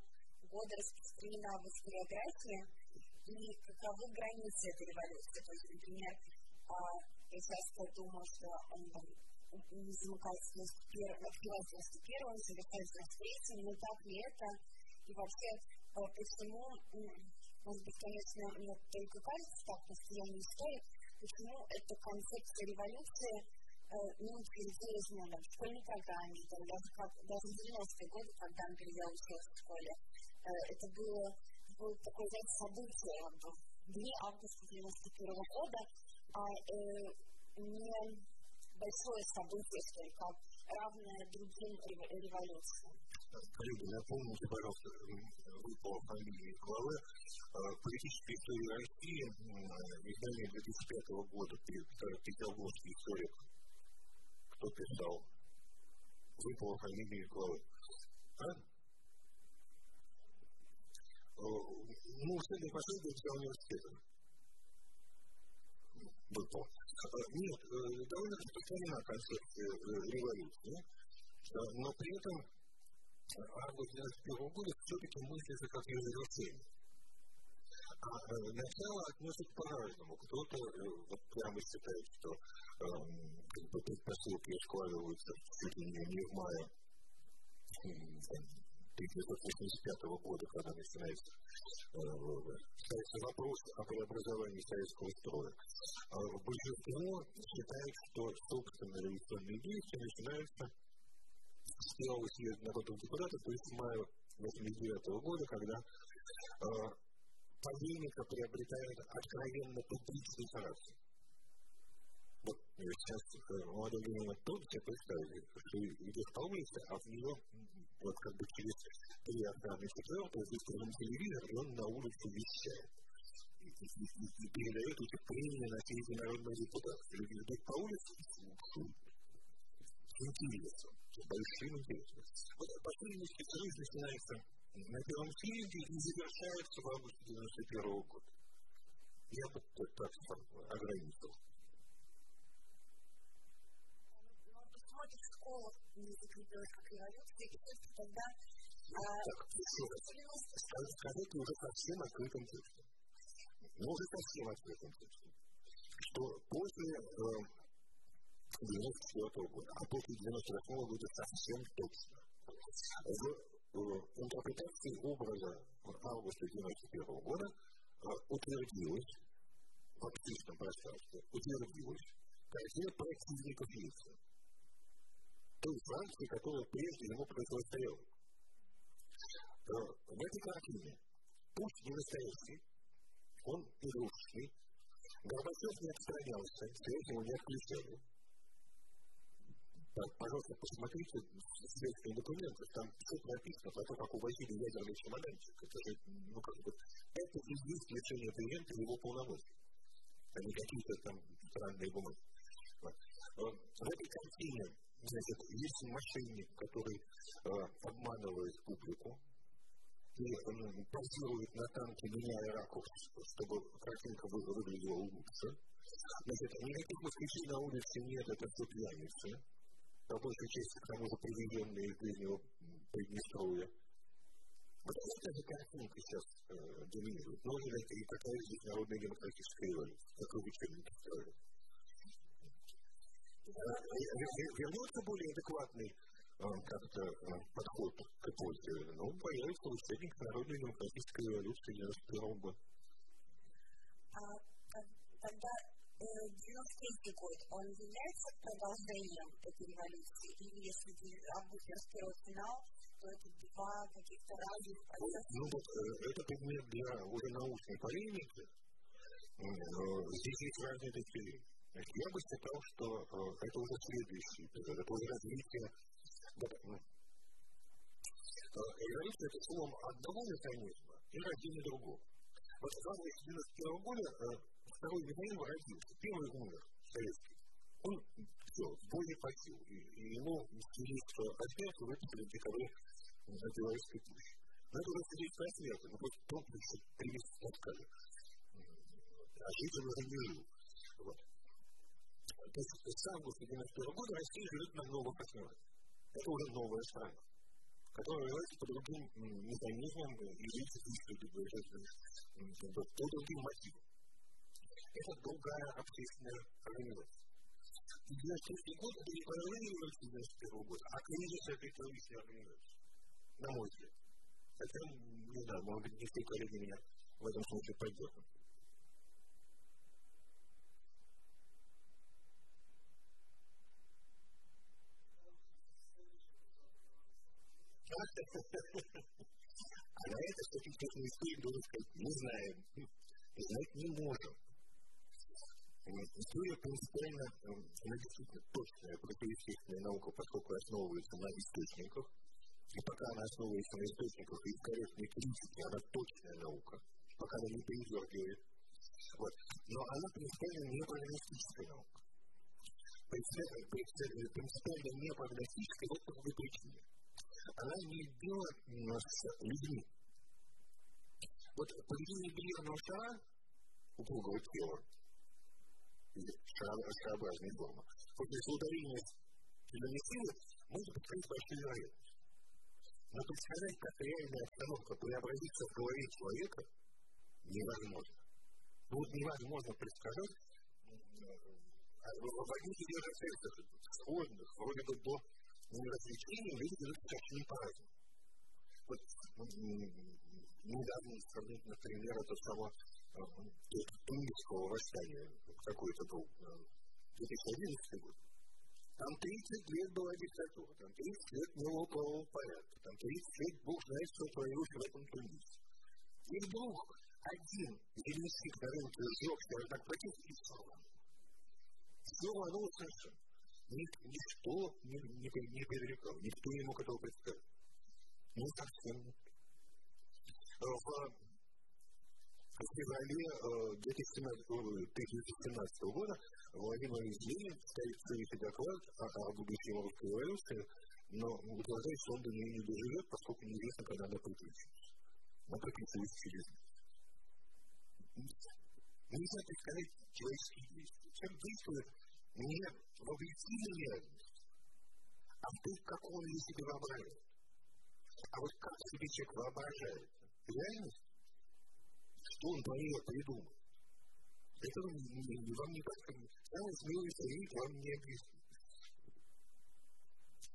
года распространена в историографии? И каковы границы этой революции. То есть, например, а, я часто думаю, что он там не замыкается в 91 он завершается в 93 но так ли это? И вообще, а, почему, может быть, конечно, мне только кажется так, просто я не историк, почему эта концепция революции э, не утилизирована там, в школьной программе, там, даже, как, даже в 90-е годы, когда, я училась в школе, э, это было такое, знаете, событие, как бы, 2 августа 91 года, а э, не большое событие, что как равное другим революциям. Коллеги, напомните, пожалуйста, вы по фамилии главы политической истории России, издание 2005 года, петербургский историк. Кто писал? Вы по фамилии главы. А? Ну, средний последователь университета. БПО. Нет, довольно распространена концепция революции, но при этом август 91 года все-таки мыслится как завершение. А начало относят по-разному. Кто-то вот прямо считает, что э, как бы предпосылки складываются чуть ли не в мае 1985 года, когда начинается ставится вопрос о преобразовании советского строя. Большинство считает, что собственно революционные действия начинаются с первого съезда народных депутатов, то есть в мае 1989 года, когда э, полемика приобретает откровенно публичный характер. Вот сейчас молодой Ленина трудно себе представить, что идет по улице, а в нее вот как бы через три охраны четвертого здесь прям телевизор, и он на улице вещает. И, и, и, и передает эти премии на все эти народные депутаты. Люди идут по улице и слушают. С интересом, с большим интересом. Вот последний союз начинается на первом съезде и завершается в августе 91 года. Я бы так ограничил. Смотрит в школах, не закрепилась как революция, и только тогда... А, так, еще раз. Скажите уже совсем открытым текстом. Ну, уже совсем открытым текстом. Что после э, 94 года, а после 98 года совсем точно. В э, интерпретации образа августа 91 года э, утвердилось в общественном пространстве, утвердилось картина противников Ельцина той Франции, которая прежде ему противостояла. В этой картине пусть не настоящий, он игрушечный, Горбачев не отстранялся, связь его не отключали. Так, пожалуйста, посмотрите следственные документы, там все написано про то, как увозили ядерный чемоданчик. Это же, ну, как бы, это и есть лечение клиента его полномочий, а не какие-то там странные бумаги. В этой картине Значит, есть мошенник, который э, обманывает публику и э, позирует на танке, меняя ракурс, чтобы картинка выглядела лучше. Значит, никаких москвичей на улице нет, это все пьяницы. По большей части, к тому же, привезенные из ближнего Приднестровья. Вот эта же картинка сейчас э, доминирует. Нужно ли и какая здесь народная демократическая революция, какой учебник строят? Вернется более адекватный как-то подход к эпохе, ну, появится учебник Народной демократической революции 91 года. А тогда 93 год, он является продолжением этой революции? Или если август 91 финал, что это два каких-то разных процесса? Ну, вот э, это предмет для уже научной полемики. Здесь есть разные точки Я бы считал, что э, это уже следующий период, это уже развитие. Эволюция – это словом одного механизма и рождение другого. Вот в 1991 года второй механизм родился. Первый умер, советский. Он все, бой не платил. И, и ему есть отметку выпустили в декабре на Белорусской пуще. Но это уже свидетельство о смерти. Ну, просто тот еще три месяца таскали. А жить он уже не жил. Вот. То есть с августа 1991 года Россия живет на новых основах. Это уже новая страна которая является по другим механизмам и действует по другим мотивам. Это другая общественная организация. 1993 год это не появление революции 91 года, а кризис этой теоретической организации. На мой взгляд. Хотя, не знаю, может быть, не все коллеги меня в этом смысле поддержат. А на это статистическую историю должен сказать, не знаем, знать не можем. История принципиально, она действительно точная, противоестественная наука, поскольку основывается на источниках. И пока она основывается на источниках и корректной критике, она точная наука, пока она не передергивает. Вот. Но она принципиально не прогностическая наука. Принципиально не прогностическая вот по какой причине. Она не имела с людьми. Вот поведение бильярдного шара, упругого тела, шарообразной формы. Вот если ударение сильной силы, может быть большую вероятность. Но представлять, как реальная обстановка преобразится в голове человека, невозможно. Ну вот невозможно предсказать, в одних и тех же цельцах, сходных, вроде бы до развлечений, люди ведут совершенно по-разному. Вот недавно сравнить, например, это само Тунгусского восстания, какой-то был, 2011 год. Там 30 лет была диктатура, там 30 лет не было правового порядка, там 30 лет Бог знает, что творилось в этом Тунисе. И вдруг один зеленский на рынке сжегся, так против и все. Все рвануло совершенно. Ничто не, не, не предрекал, никто не мог этого представить. Ну, совсем нет. В феврале 2017 года Владимир Ленин ставит следующий доклад о, о будущем русской революции, но утверждает, что он до нее не доживет, поскольку неизвестно, когда она приключится. Она приключилась через Нельзя представлять человеческие действия. Человек действует не в объективной реальности, а в том, как он ее себе воображает. А вот как себе человек воображает реальность, что он про придумал. Это вам не как самый смелый старик вам не объяснит.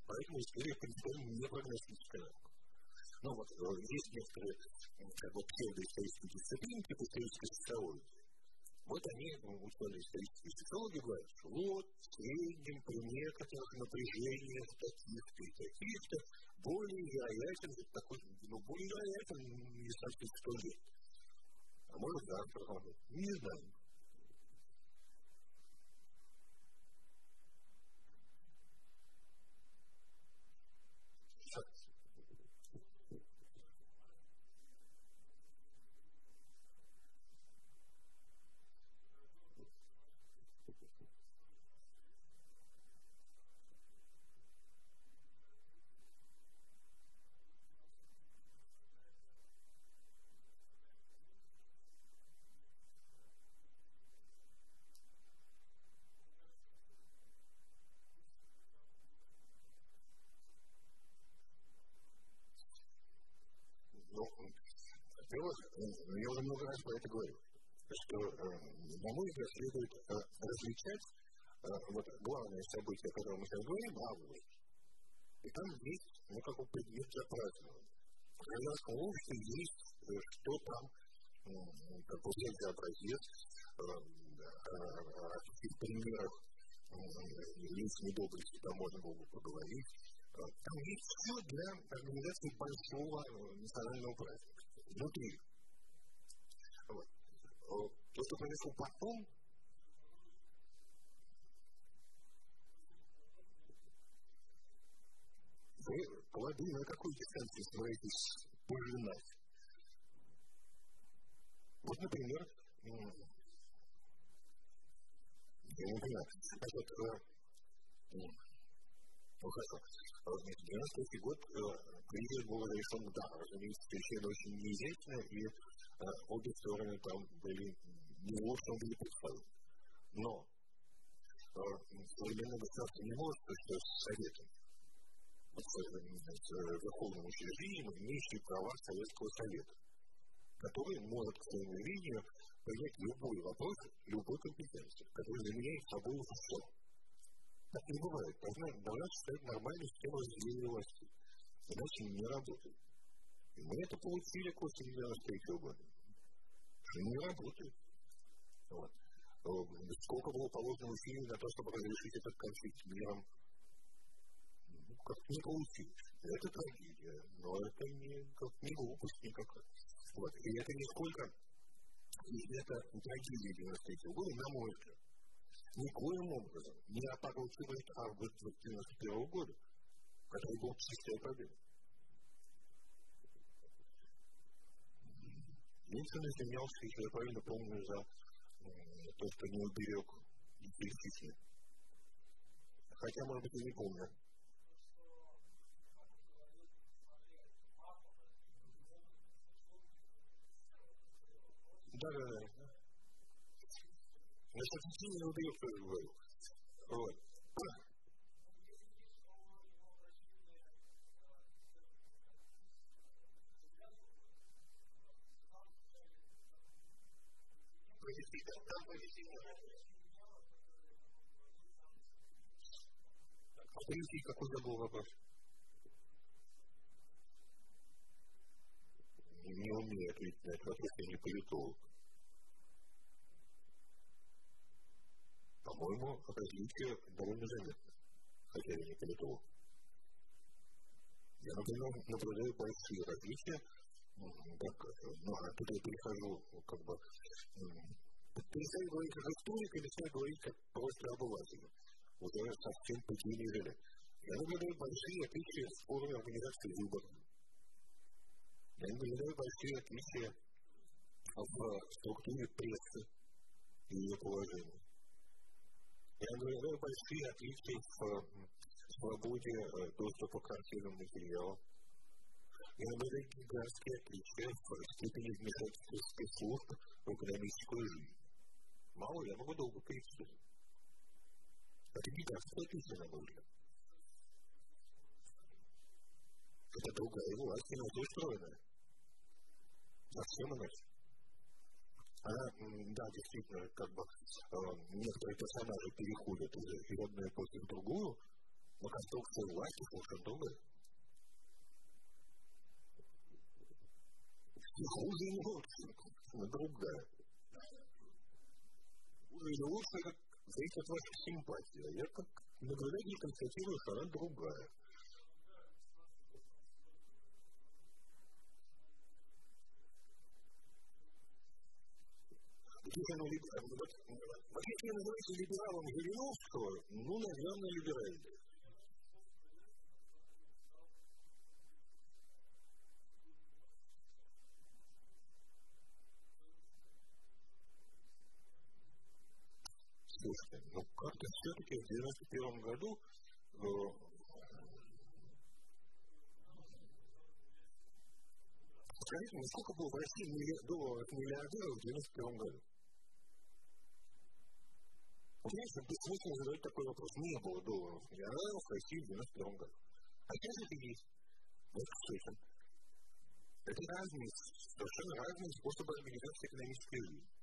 Поэтому история принципиально не прогностическая наука. Но вот есть некоторые как бы псевдоисторические дисциплины, типа исторической социологии. Вот они, ученые исторические социологи, говорят, что вот в среднем при некоторых напряжениях таких-то и таких-то более вероятен, такой, ну, более вероятен, не совсем сто лет. А может завтра работать. Не знаю. Во-первых, я уже много раз про это говорил, что, на мой взгляд, следует различать вот главное событие, о котором мы сейчас говорим, август. И там есть, ну, как бы предмет для празднования. В гражданском обществе есть, что там, как бы взять образец, о каких примерах лиц недобрости там можно было бы поговорить, Там есть все для организации большого национального праздника. Внутри. Вот. То, что произошло потом, вы полагаю, на какой дистанции собираетесь пожинать? Вот, например, я не понимаю, значит, ну хорошо, 93 год кризис был решен, да, разумеется, совершенно очень неизящно, и обе стороны там были не в общем виде представлены. Но современное государство не может что с Советом верховным учреждением, имеющим права Советского Совета, который может, к своему видению, принять любой вопрос, любой компетенции, который заменяет собой все. Так не бывает. Должна, должна существовать нормальная система разделения власти. Иначе не работает. И мы это получили после 93 года. Что не работает. Вот. Сколько было положено усилий на то, чтобы разрешить этот конфликт миром как не получилось. Это трагедия, но это не, как, не глупость никакая. Вот. И это не сколько, и это трагедия 93 года, на мой взгляд, никоим образом не опорочивает август 91 года, который был чистой победой. Ельцин извинялся, если я правильно помню, за то, что не уберег детей Хотя, может быть, и не помню. Да, да, да. Значит, детей не убьет, как говорю. Вот. А третий какой забыл вопрос? Не умею ответить на этот вопрос, я не политолог. По-моему, различие довольно заметно, хотя я не политолог. Я, например, наблюдаю большие различия, так, ну, а тут я перехожу, как бы, перестаю говорить как историк и начинаю говорить как просто обыватель. Уже совсем пути не жили. Я наблюдаю большие отличия в форме организации выборов. Я наблюдаю большие отличия в структуре прессы и ее положения. Я наблюдаю большие отличия в свободе доступа к архивным материалам. Я наблюдаю гигантские отличия в степени вмешательства спецслужб в экономическую жизнь. Мало, я могу долго перечислить. Это гигантская отличие, на мой взгляд. Это другая власть, иначе устроенная. Совсем иначе она, да, действительно, как бы э, некоторые персонажи переходят из одной эпохи в другую, но конструкция власти совершенно другая. И хуже и лучше, другая. Или лучше, это зависит от вашей симпатии. А я как наблюдатель констатирую, что она другая. если вы называете либералом Жириновского, ну, наверное, либеральный. Слушайте, ну как-то все-таки в 91 году э, Скажите мне, сколько было в России долларов миллиардеров в 91 году? Понимаете, бессмысленно задать такой вопрос. Не было долларов миллиардеров в России в 91 году. А сейчас это есть. Вот слышим. Это разные, совершенно разные способы организации экономической жизни.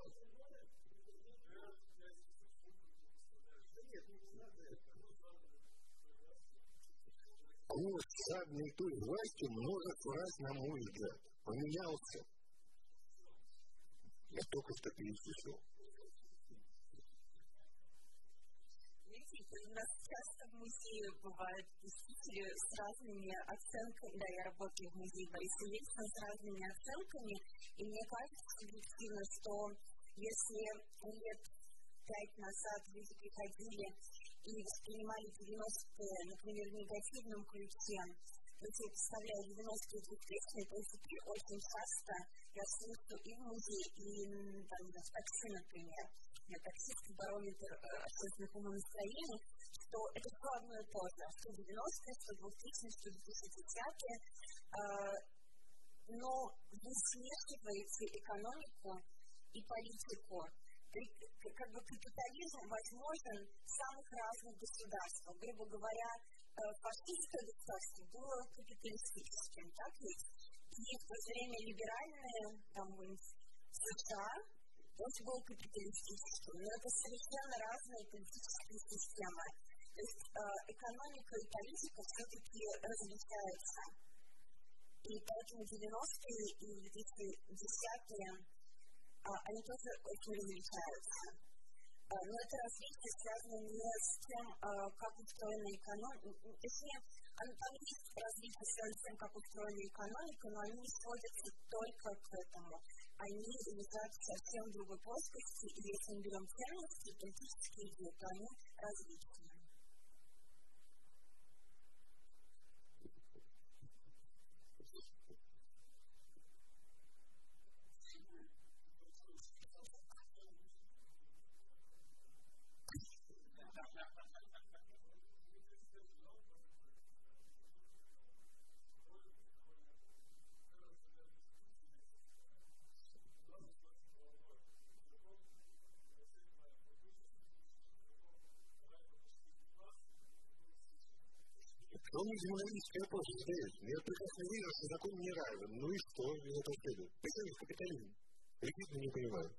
Ну, Курс жадной той власти множество раз, на мой взгляд, поменялся. Я только что перечислил. Видите, у нас часто в музее бывают посетители с разными оценками, да, я работаю в музее Бориса с разными оценками, и мне кажется, действительно, что если лет пять назад люди приходили и воспринимали 90-е, например, в негативном ключе, но я представляю 90-е 2000 то есть теперь очень часто я слышу и в музее, и там, на такси, например, на таксистский барометр э, общественных умонастроений, что это все одно и то же, что 90-е, что 2000-е, что 2010-е, э, но вы смешиваете экономику и политику. Как бы капитализм возможен в самых разных государствах. Грубо говоря, э, фашистское государство было капиталистическим, так ведь? И в то же время либеральное, там, США, тоже было капиталистическим. Но это совершенно разные политические системы. То есть э, экономика и политика все-таки различаются. И поэтому 90-е и 2010-е а, они тоже очень различаются. А, но это развитие связано не с тем, а, как устроена экономика, точнее, там есть развитие связано с тем, как устроена экономика, но они сводятся только к этому. Они лежат в совсем другой плоскости, и если мы берем ценности, политические идеи, то они различные. Не демонологический вопрос задает. Я прекрасно вижу, что закон не равен. Ну и что из этого следует? Почему капитализм? Репитно не понимаю.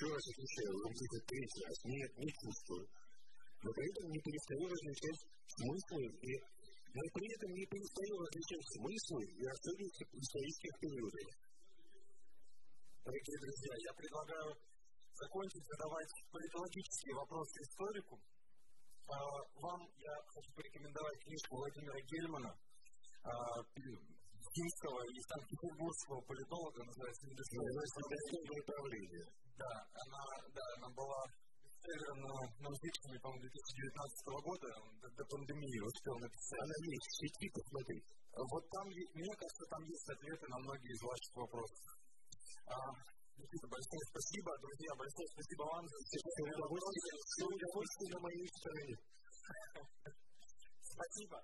Еще раз отвечаю, вам будет третий раз. Нет, не чувствую. Но при этом не перестаю различать смыслы и но при этом не перестаю различать смыслы и особенности исторических периодов. Дорогие друзья, я предлагаю закончить задавать политологические вопросы историку. А, вам я хочу порекомендовать книжку Владимира Гельмана финского и санкт-петербургского политолога, называется «Недостижимое управление». Да, она, да, она была бестселлером на Музычном, по-моему, 2019 года, до, пандемии успел написать. Она есть сети, посмотри. Вот там, мне кажется, там есть ответы на многие из ваших вопросов. А, Никита, большое спасибо, друзья, большое спасибо вам за все удовольствие на моей стороне. Спасибо.